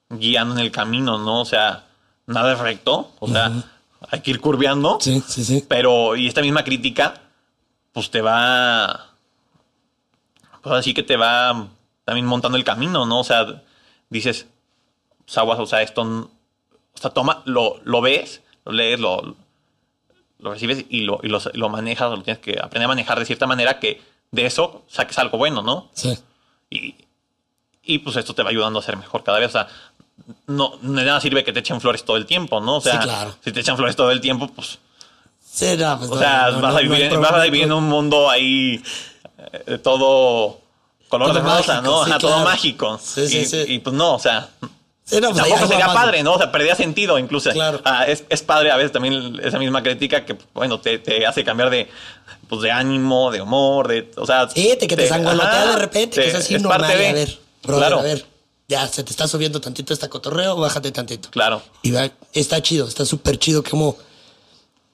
guiando en el camino, ¿no? O sea, nada es recto, o sea, hay que ir curveando, Sí, sí, sí. pero, y esta misma crítica, pues te va, pues así que te va también montando el camino, ¿no? O sea, dices, pues aguas, o sea, esto, o sea, toma, lo, lo ves, lo lees, lo, lo recibes y lo, y lo, lo manejas, lo tienes que aprender a manejar de cierta manera que de eso saques algo bueno, ¿no? Sí. Y, y pues esto te va ayudando a ser mejor cada vez. O sea, no, de nada sirve que te echen flores todo el tiempo, ¿no? O sea, Sí, claro. si te echan flores todo el tiempo, pues, Sí, no, pues o no, sea, no, vas, a vivir, vas a vivir en un mundo ahí eh, todo color Todo de rosa, mágico, ¿no? sí, Ajá, todo mágico. Sí, sí, y, sí. y, pues no, o sea, Sí, no, pues Tampoco sería padre, ¿no? O sea, perdía sentido incluso. Claro. Ah, es, es padre a veces también esa misma crítica que, bueno, te, te hace cambiar de, pues, de ánimo, de humor, de, o sea... Sí, te, que te sangolotea ajá, de repente, que te- es así es normal. parte de- A ver, brother, claro, a ver. Ya, se te está subiendo tantito esta cotorreo, bájate tantito. claro. Y va, está chido, está súper chido como...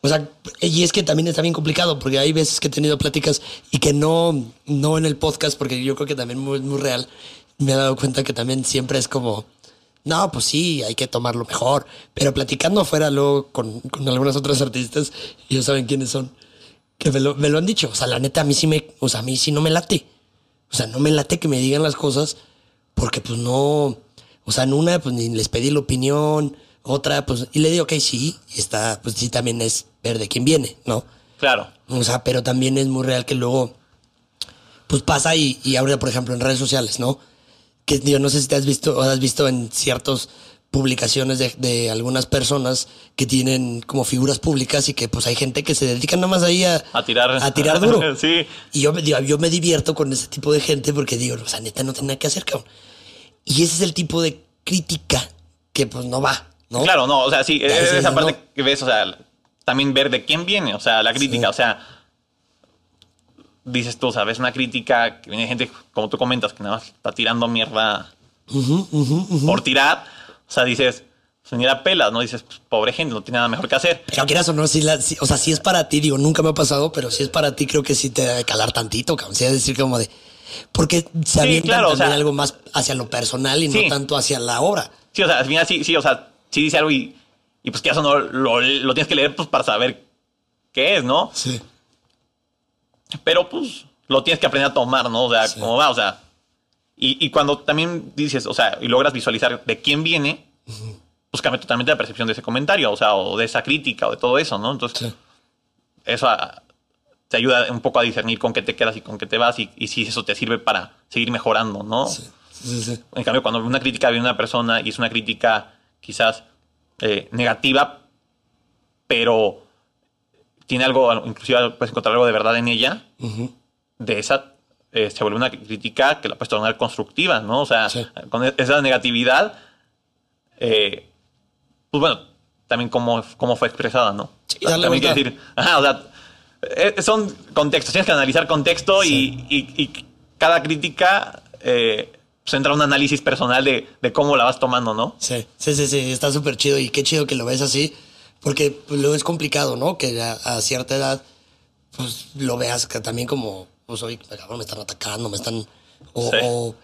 O sea, y es que también está bien complicado, porque hay veces que he tenido pláticas y que no, no en el podcast, porque yo creo que también muy- es muy real. Me he dado cuenta que también siempre es como, no, pues sí, hay que tomarlo mejor. Pero platicando afuera luego con, con algunas otras artistas, ellos saben quiénes son, que me lo, me lo han dicho. O sea, la neta, a mí sí me, o sea, a mí sí no me late. O sea, no me late que me digan las cosas porque pues no, o sea, en una pues ni les pedí la opinión, otra pues, y le digo, ok, sí, está, pues sí también es ver de quién viene, ¿no? Claro. O sea, pero también es muy real que luego, pues pasa y, y ahora, por ejemplo, en redes sociales, ¿no? Que yo no sé si te has visto o has visto en ciertas publicaciones de, de algunas personas que tienen como figuras públicas y que pues hay gente que se dedica nada más ahí a, A tirar. a tirar duro. sí. Y yo, me- digo, yo me divierto con ese tipo de gente porque digo, o sea, neta no tiene nada que hacer, cabrón. Y ese es el tipo de crítica que pues no va, ¿no? Claro, no, o sea, sí, esa parte no. que ves, o sea, también ver de quién viene, o sea, la crítica, Sí. o sea, dices tú, sabes, una crítica que viene de gente, como tú comentas, que nada más está tirando mierda por tirar, o sea, dices, la pelas, ¿no? Dices, pues, pobre gente, no tiene nada mejor que hacer. Pero quieras o no, si la- si- o sea, si es para ti, digo, nunca me ha pasado, pero si es para ti, creo que sí te debe calar tantito, cabrón. Sí, es decir, como de. Porque se avientan claro, o también sea- algo más hacia lo personal y Sí. no tanto hacia la obra. Sí, o sea, al final sí, sí, o sea, sí dice algo y, y pues que eso no lo, lo tienes que leer pues para saber qué es, ¿no? Sí. Pero pues lo tienes que aprender a tomar, ¿no? O sea, Sí. cómo va, o sea. Y, y cuando también dices, o sea, y logras visualizar de quién viene, pues cambia totalmente la percepción de ese comentario, o sea, o de esa crítica, o de todo eso, ¿no? Entonces, Sí. eso ah, te ayuda un poco a discernir con qué te quedas y con qué te vas, y, y si eso te sirve para seguir mejorando, ¿no? Sí. En cambio, cuando una crítica viene una persona y es una crítica quizás eh, negativa, pero tiene algo, inclusive puedes encontrar algo de verdad en ella, de esa eh, se vuelve una crítica que la puedes tornar constructiva, ¿no? O sea, Sí. con e- esa negatividad, eh, pues bueno, también cómo, cómo fue expresada, ¿no? Sí, también quiero decir, ajá, o sea, eh, son contextos, tienes que analizar contexto y, y- y cada crítica pues entra un análisis personal de, de cómo la vas tomando, ¿no? Sí, sí, sí, sí, está súper chido y qué chido que lo ves así, porque pues, luego es complicado, ¿no? Que a, a cierta edad, pues lo veas que también como, pues hoy, me están atacando, me están, o, Sí. o,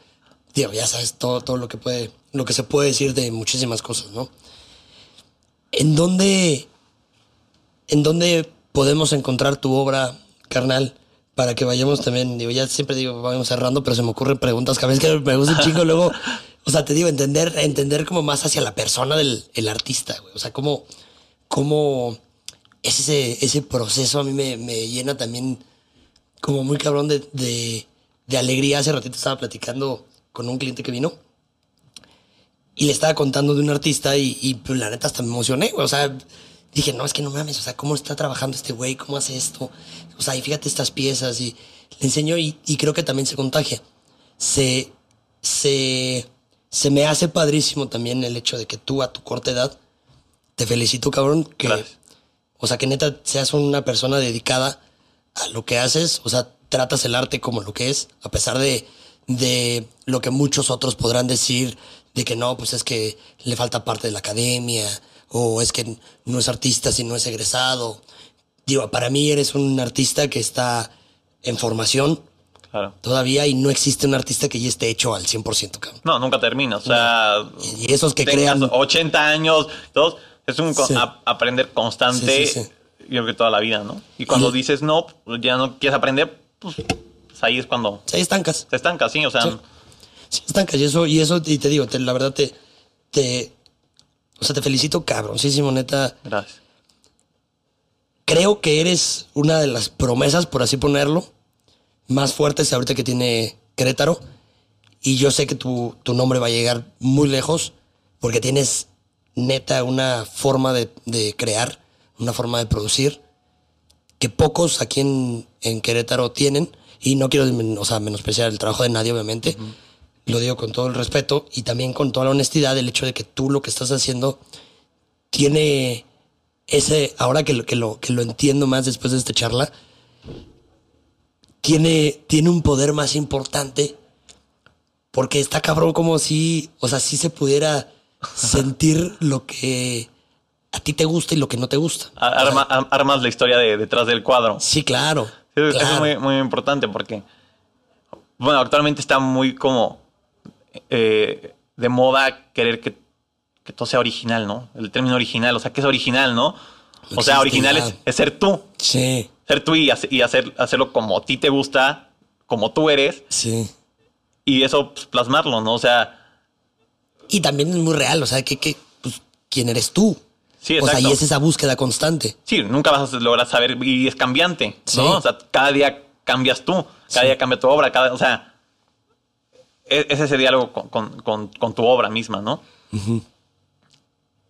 digo, ya sabes todo, todo lo que puede, lo que se puede decir de muchísimas cosas, ¿no? ¿En dónde, en dónde podemos encontrar tu obra, carnal? Para que vayamos también, digo, ya siempre digo, vamos cerrando, pero se me ocurren preguntas que a veces que me gusta un chingo luego, o sea, te digo, entender, entender como más hacia la persona del el artista, güey. O sea, cómo, cómo ese, ese proceso a mí me, me llena también como muy cabrón de, de, alegría. Hace ratito estaba platicando con un cliente que vino y le estaba contando de un artista y, y pues, la neta hasta me emocioné. O sea, dije, no, es que no mames, o sea, ¿cómo está trabajando este güey? ¿Cómo hace esto? O sea, y fíjate estas piezas y le enseño y, y creo que también se contagia. Se, se, se me hace padrísimo también el hecho de que tú a tu corta edad, te felicito, cabrón, que, Gracias. o sea, que neta seas una persona dedicada a lo que haces, o sea, tratas el arte como lo que es, a pesar de, de lo que muchos otros podrán decir, de que no, pues es que le falta parte de la academia, o es que no es artista si no es egresado. Digo, para mí eres un artista que está en formación Claro. todavía y no existe un artista que ya esté hecho al 100%, cabrón. No, nunca termina. O sea, Y esos que crean... 80 años, todos, es un co- Sí. a- aprender constante, Sí, sí, yo creo que toda la vida, ¿no? Y cuando dices no, pues, ya no quieres aprender, pues, pues ahí es cuando ahí estancas. te estancas, sí, o sea, Sí. Sí, estancas. Y eso, y eso, y te digo, te- la verdad te, te... O sea, te felicito, cabroncísimo, neta. gracias. Creo que eres una de las promesas, por así ponerlo, más fuertes ahorita que tiene Querétaro. Y yo sé que tu, tu nombre va a llegar muy lejos porque tienes neta una forma de, de crear, una forma de producir que pocos aquí en, en Querétaro tienen. Y no quiero o sea, menospreciar el trabajo de nadie, obviamente. Lo digo con todo el respeto y también con toda la honestidad, el hecho de que tú lo que estás haciendo tiene ese, ahora que lo, que lo, que lo entiendo más después de esta charla, tiene, tiene un poder más importante porque está cabrón como si, o sea, si se pudiera sentir lo que a ti te gusta y lo que no te gusta. Arma- armas la historia de, detrás del cuadro. Sí, claro. Eso claro. es muy, muy importante porque, bueno, actualmente está muy como eh, de moda querer que, que todo sea original, ¿no? El término original, o sea, ¿qué es original, no? No o sea, original es, es ser tú, Sí, ser tú y, hace- y hacer, hacerlo como a ti te gusta, como tú eres, sí. y eso pues, plasmarlo, ¿no? O sea, Y también es muy real, o sea, que, que pues, quién eres tú. sí, o sea, exacto. y es esa búsqueda constante. Sí, nunca vas a lograr saber y es cambiante, Sí. ¿no? O sea, cada día cambias tú, cada Sí. día cambia tu obra, cada, o sea, e- es ese diálogo con, con- con- con tu obra misma, ¿no?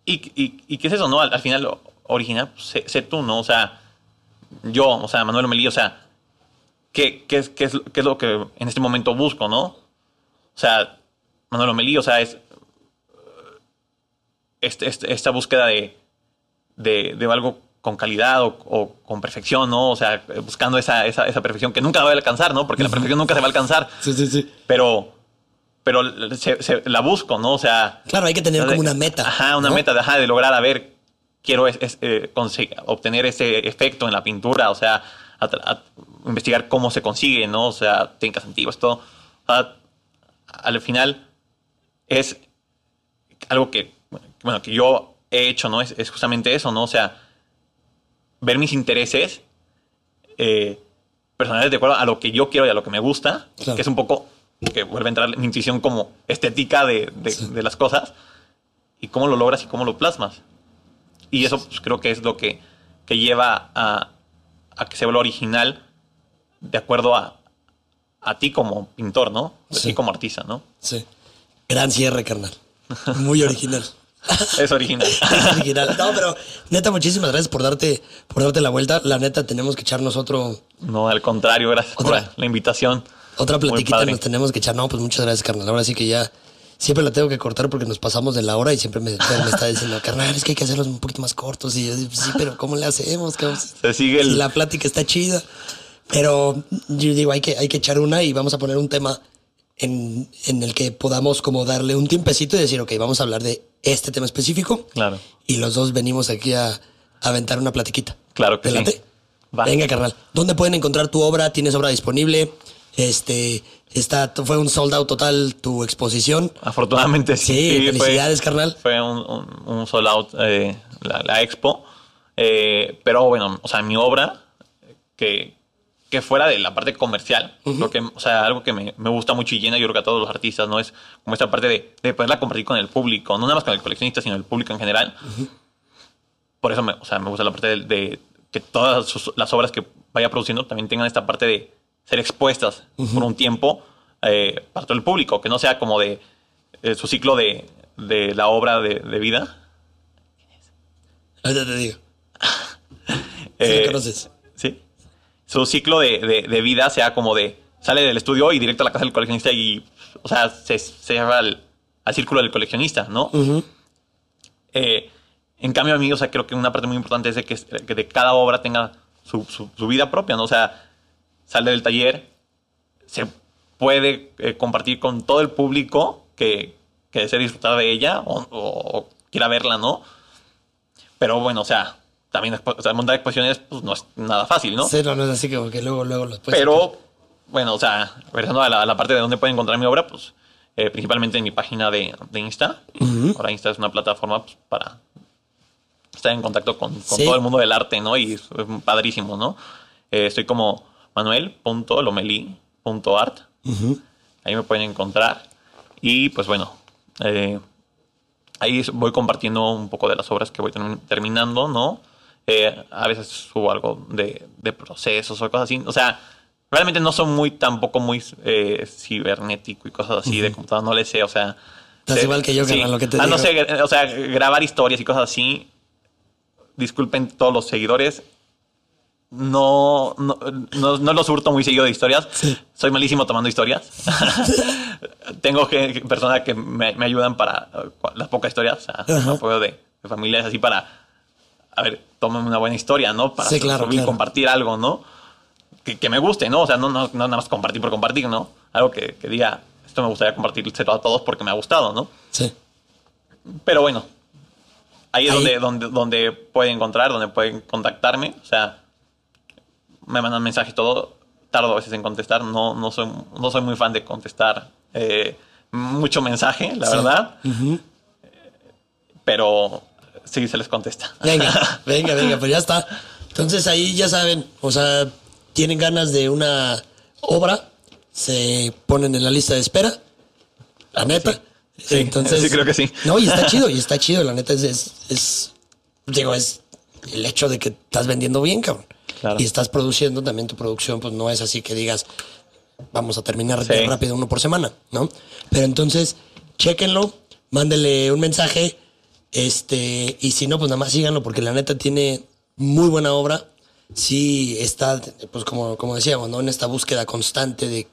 y, y- y qué es eso, no? Al, al final, original, pues, sé, sé tú, ¿no? O sea, yo, o sea, Manuel Omelí, o sea, ¿qué, qué es, qué, es, qué es lo que en este momento busco, no? O sea, Manuel Omelí, o sea, es este- este- esta búsqueda de, de, de algo con calidad o, o con perfección, ¿no? O sea, buscando esa, esa, esa perfección que nunca va a alcanzar, ¿no? Porque la perfección nunca se va a alcanzar, Sí, sí, sí. pero, pero se- se- la busco, ¿no? O sea... Claro, hay que tener como una meta. Ajá, una ¿no? meta de, ajá, de lograr, a ver, quiero es- es, eh, obtener ese efecto en la pintura, o sea, a a investigar cómo se consigue, ¿no? O sea, técnicas antiguas, todo. O sea, al final es algo que, bueno, que yo he hecho, ¿no? Es, es justamente eso, ¿no? O sea, ver mis intereses eh, personales de acuerdo a lo que yo quiero y a lo que me gusta, Claro. que es un poco, que vuelve a entrar mi intuición como estética de, de- de las cosas, y cómo lo logras y cómo lo plasmas. Y eso pues, creo que es lo que, que lleva a, a que se vuelva original de acuerdo a, a ti como pintor, ¿no? A Sí. ti como artista, ¿no? Sí. Gran cierre, carnal. Muy original. Es original. Es original. No, pero neta, muchísimas gracias por darte, por darte la vuelta. La neta, tenemos que echarnos otro, No, al contrario, gracias por Otra- la, la invitación. otra platiquita. Nos tenemos que echar. No, pues muchas gracias, carnal. Ahora sí que ya siempre la tengo que cortar porque nos pasamos de la hora y siempre me, me está diciendo, carnal, es que hay que hacerlos un poquito más cortos. Y yo digo, sí, pero ¿cómo le hacemos? Se sigue el... la plática está chida. Pero yo digo, hay que, hay que echar una y vamos a poner un tema en, en el que podamos como darle un tiempecito y decir, ok, vamos a hablar de este tema específico. Claro. Y los dos venimos aquí a, a aventar una platiquita. Claro que ¿Te sí. Va. Venga, carnal. ¿Dónde pueden encontrar tu obra? ¿Tienes obra disponible? Este, está, fue un sold out total tu exposición. Afortunadamente sí. Sí, fue- felicidades, carnal. Fue un, un, un sold out eh, la, la expo. Eh, pero bueno, o sea, mi obra, que, que fuera de la parte comercial, lo que, o sea, algo que me, me gusta mucho y llena, yo creo que a todos los artistas, ¿no? Es como esta parte de, de poderla compartir con el público, no nada más con el coleccionista, sino el público en general. por eso me, o sea, me gusta la parte de, de que todas sus- las obras que vaya produciendo también tengan esta parte de ser expuestas por un tiempo eh, para todo el público, que no sea como de eh, su ciclo de, de la obra de, de vida. Ahorita te digo. Sí, Eh, lo conoces. Su ciclo de, de- de vida sea como de sale del estudio y directo a la casa del coleccionista y, o sea, se, se lleva al, al círculo del coleccionista, ¿no? Eh, en cambio, a mí, o sea, creo que una parte muy importante es de que, que de cada obra tenga su, su- su vida propia, ¿no? O sea, sale del taller, se puede eh, compartir con todo el público que, que desee disfrutar de ella o, o- o quiera verla, ¿no? Pero bueno, o sea, también o sea, montar exposiciones pues, no es nada fácil, ¿no? Sí, no, no es así como que luego, luego lo puedes Pero, bueno, o sea, regresando a la, a la parte de dónde pueden encontrar mi obra, pues eh, principalmente en mi página de, de Insta. Ahora Insta es una plataforma pues, para estar en contacto con, con Sí. todo el mundo del arte, ¿no? Y es, padrísimo, ¿no? Eh, estoy como manuel.lomeli.art. Ujú. Ahí me pueden encontrar. Y pues bueno, eh, ahí voy compartiendo un poco de las obras que voy termi- terminando, ¿no? Eh, a veces subo algo de, de procesos o cosas así. O sea, realmente no son muy, tampoco muy eh, cibernético y cosas así de computadora, no le sé, o sea. Estás sé- igual que yo, carnal, lo que te Ah, no digo. sé, eh, o sea, grabar historias y cosas así. Disculpen todos los seguidores. No, no, no, no los hurto muy seguido de historias. Soy malísimo tomando historias. Tengo que, personas que me, me ayudan para eh, las pocas historias. O sea, apoyo de, de familias así para, a ver, tomen una buena historia, ¿no? Para Sí, claro, subir, claro. compartir algo, ¿no? Que, que me guste, ¿no? O sea, no, no, no nada más compartir por compartir, ¿no? Algo que, que diga, esto me gustaría compartírselo a todos porque me ha gustado, ¿no? Sí. Pero bueno, ahí es Ahí. Donde, donde, donde pueden encontrar, donde pueden contactarme. O sea, me mandan mensajes todo. Tardo a veces en contestar. No, no, soy, no soy muy fan de contestar eh, mucho mensaje, la Sí. verdad. Pero sí se les contesta. Venga, venga, venga, pues ya está. Entonces ahí ya saben, o sea, tienen ganas de una obra, se ponen en la lista de espera, la neta. Sí, Entonces, sí, creo que sí. No, y está chido, y está chido, la neta es, es, es- digo, es el hecho de que estás vendiendo bien, cabrón. Claro. Y estás produciendo, también tu producción, pues no es así que digas, vamos a terminar Sí. rápido uno por semana, ¿no? Pero entonces, chéquenlo, mándenle un mensaje, este, y si no, pues nada más síganlo, porque la neta tiene muy buena obra. Sí está, pues como, como decíamos, ¿no? En esta búsqueda constante de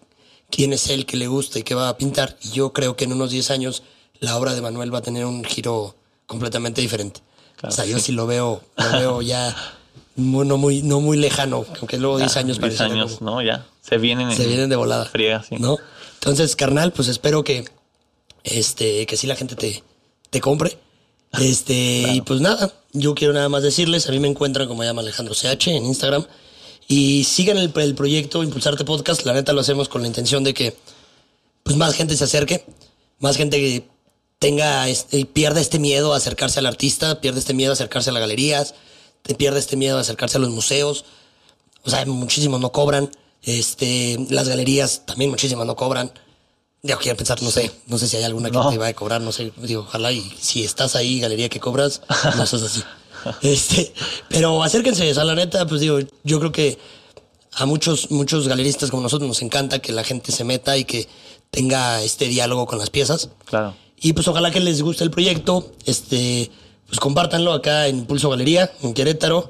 quién es él, qué le gusta y qué va a pintar. Y yo creo que en unos 10 años la obra de Manuel va a tener un giro completamente diferente. Claro, o sea, yo sí. lo veo, lo veo ya muy, no, muy, no muy lejano, aunque luego 10 años 10 pareciera años, como- ¿no? Ya. Se vienen en se vienen de volada. friega, sí. ¿No? Entonces, carnal, pues espero que este que sí la gente te, te compre. Este, y pues nada, yo quiero nada más decirles, a mí me encuentran como llama Alejandro CH en Instagram y sigan el, el proyecto Impulsarte Podcast, la neta lo hacemos con la intención de que pues más gente se acerque, más gente que tenga este, pierda este miedo a acercarse al artista, pierda este miedo a acercarse a las galerías, te pierda este miedo a acercarse a los museos, o sea, muchísimos no cobran. Este, las galerías también muchísimas no cobran. Yo quiero pensar, no sé, no sé si hay alguna que No. te va a cobrar, no sé, digo, ojalá y si estás ahí, galería que cobras, no seas así. Este, pero acérquense, o sea, la neta, pues digo, yo creo que a muchos, muchos galeristas como nosotros nos encanta que la gente se meta y que tenga este diálogo con las piezas. Claro. Y pues ojalá que les guste el proyecto. Este, pues compártanlo acá en Impulso Galería, en Querétaro.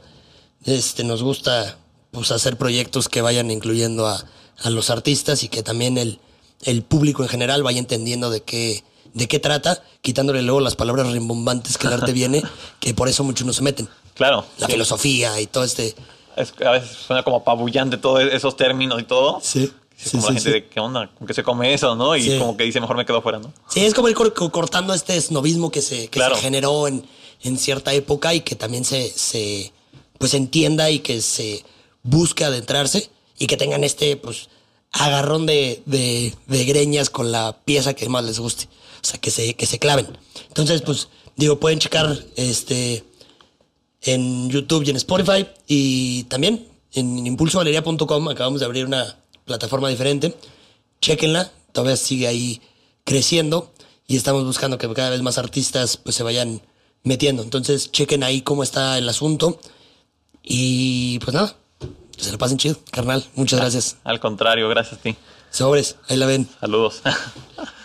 Este, nos gusta pues hacer proyectos que vayan incluyendo a, a los artistas y que también el, el público en general vaya entendiendo de qué, de qué trata, quitándole luego las palabras rimbombantes que el arte viene, que por eso muchos no se meten. Claro. La sí. filosofía y todo este. Es- a veces suena como apabullante todos esos términos y todo. Sí. Es Sí, como sí, la gente de qué onda, con qué se come eso, ¿no? Y como que dice, mejor me quedo fuera, ¿no? Sí, es como ir cor- cor- cortando este snobismo que se, que Claro. se generó en, en cierta época y que también se, se pues entienda y que se busque adentrarse y que tengan este pues agarrón de, de, greñas con la pieza que más les guste. O sea, que se, que se claven. Entonces, pues, digo, pueden checar este en YouTube y en Spotify y también en impulsogalería.com acabamos de abrir una plataforma diferente. Chequenla, todavía sigue ahí creciendo y estamos buscando que cada vez más artistas pues se vayan metiendo. Entonces, chequen ahí cómo está el asunto. Y pues nada, se la pasen chido, carnal. Muchas gracias. Al contrario, gracias a ti. Sobres, ahí la ven. Saludos.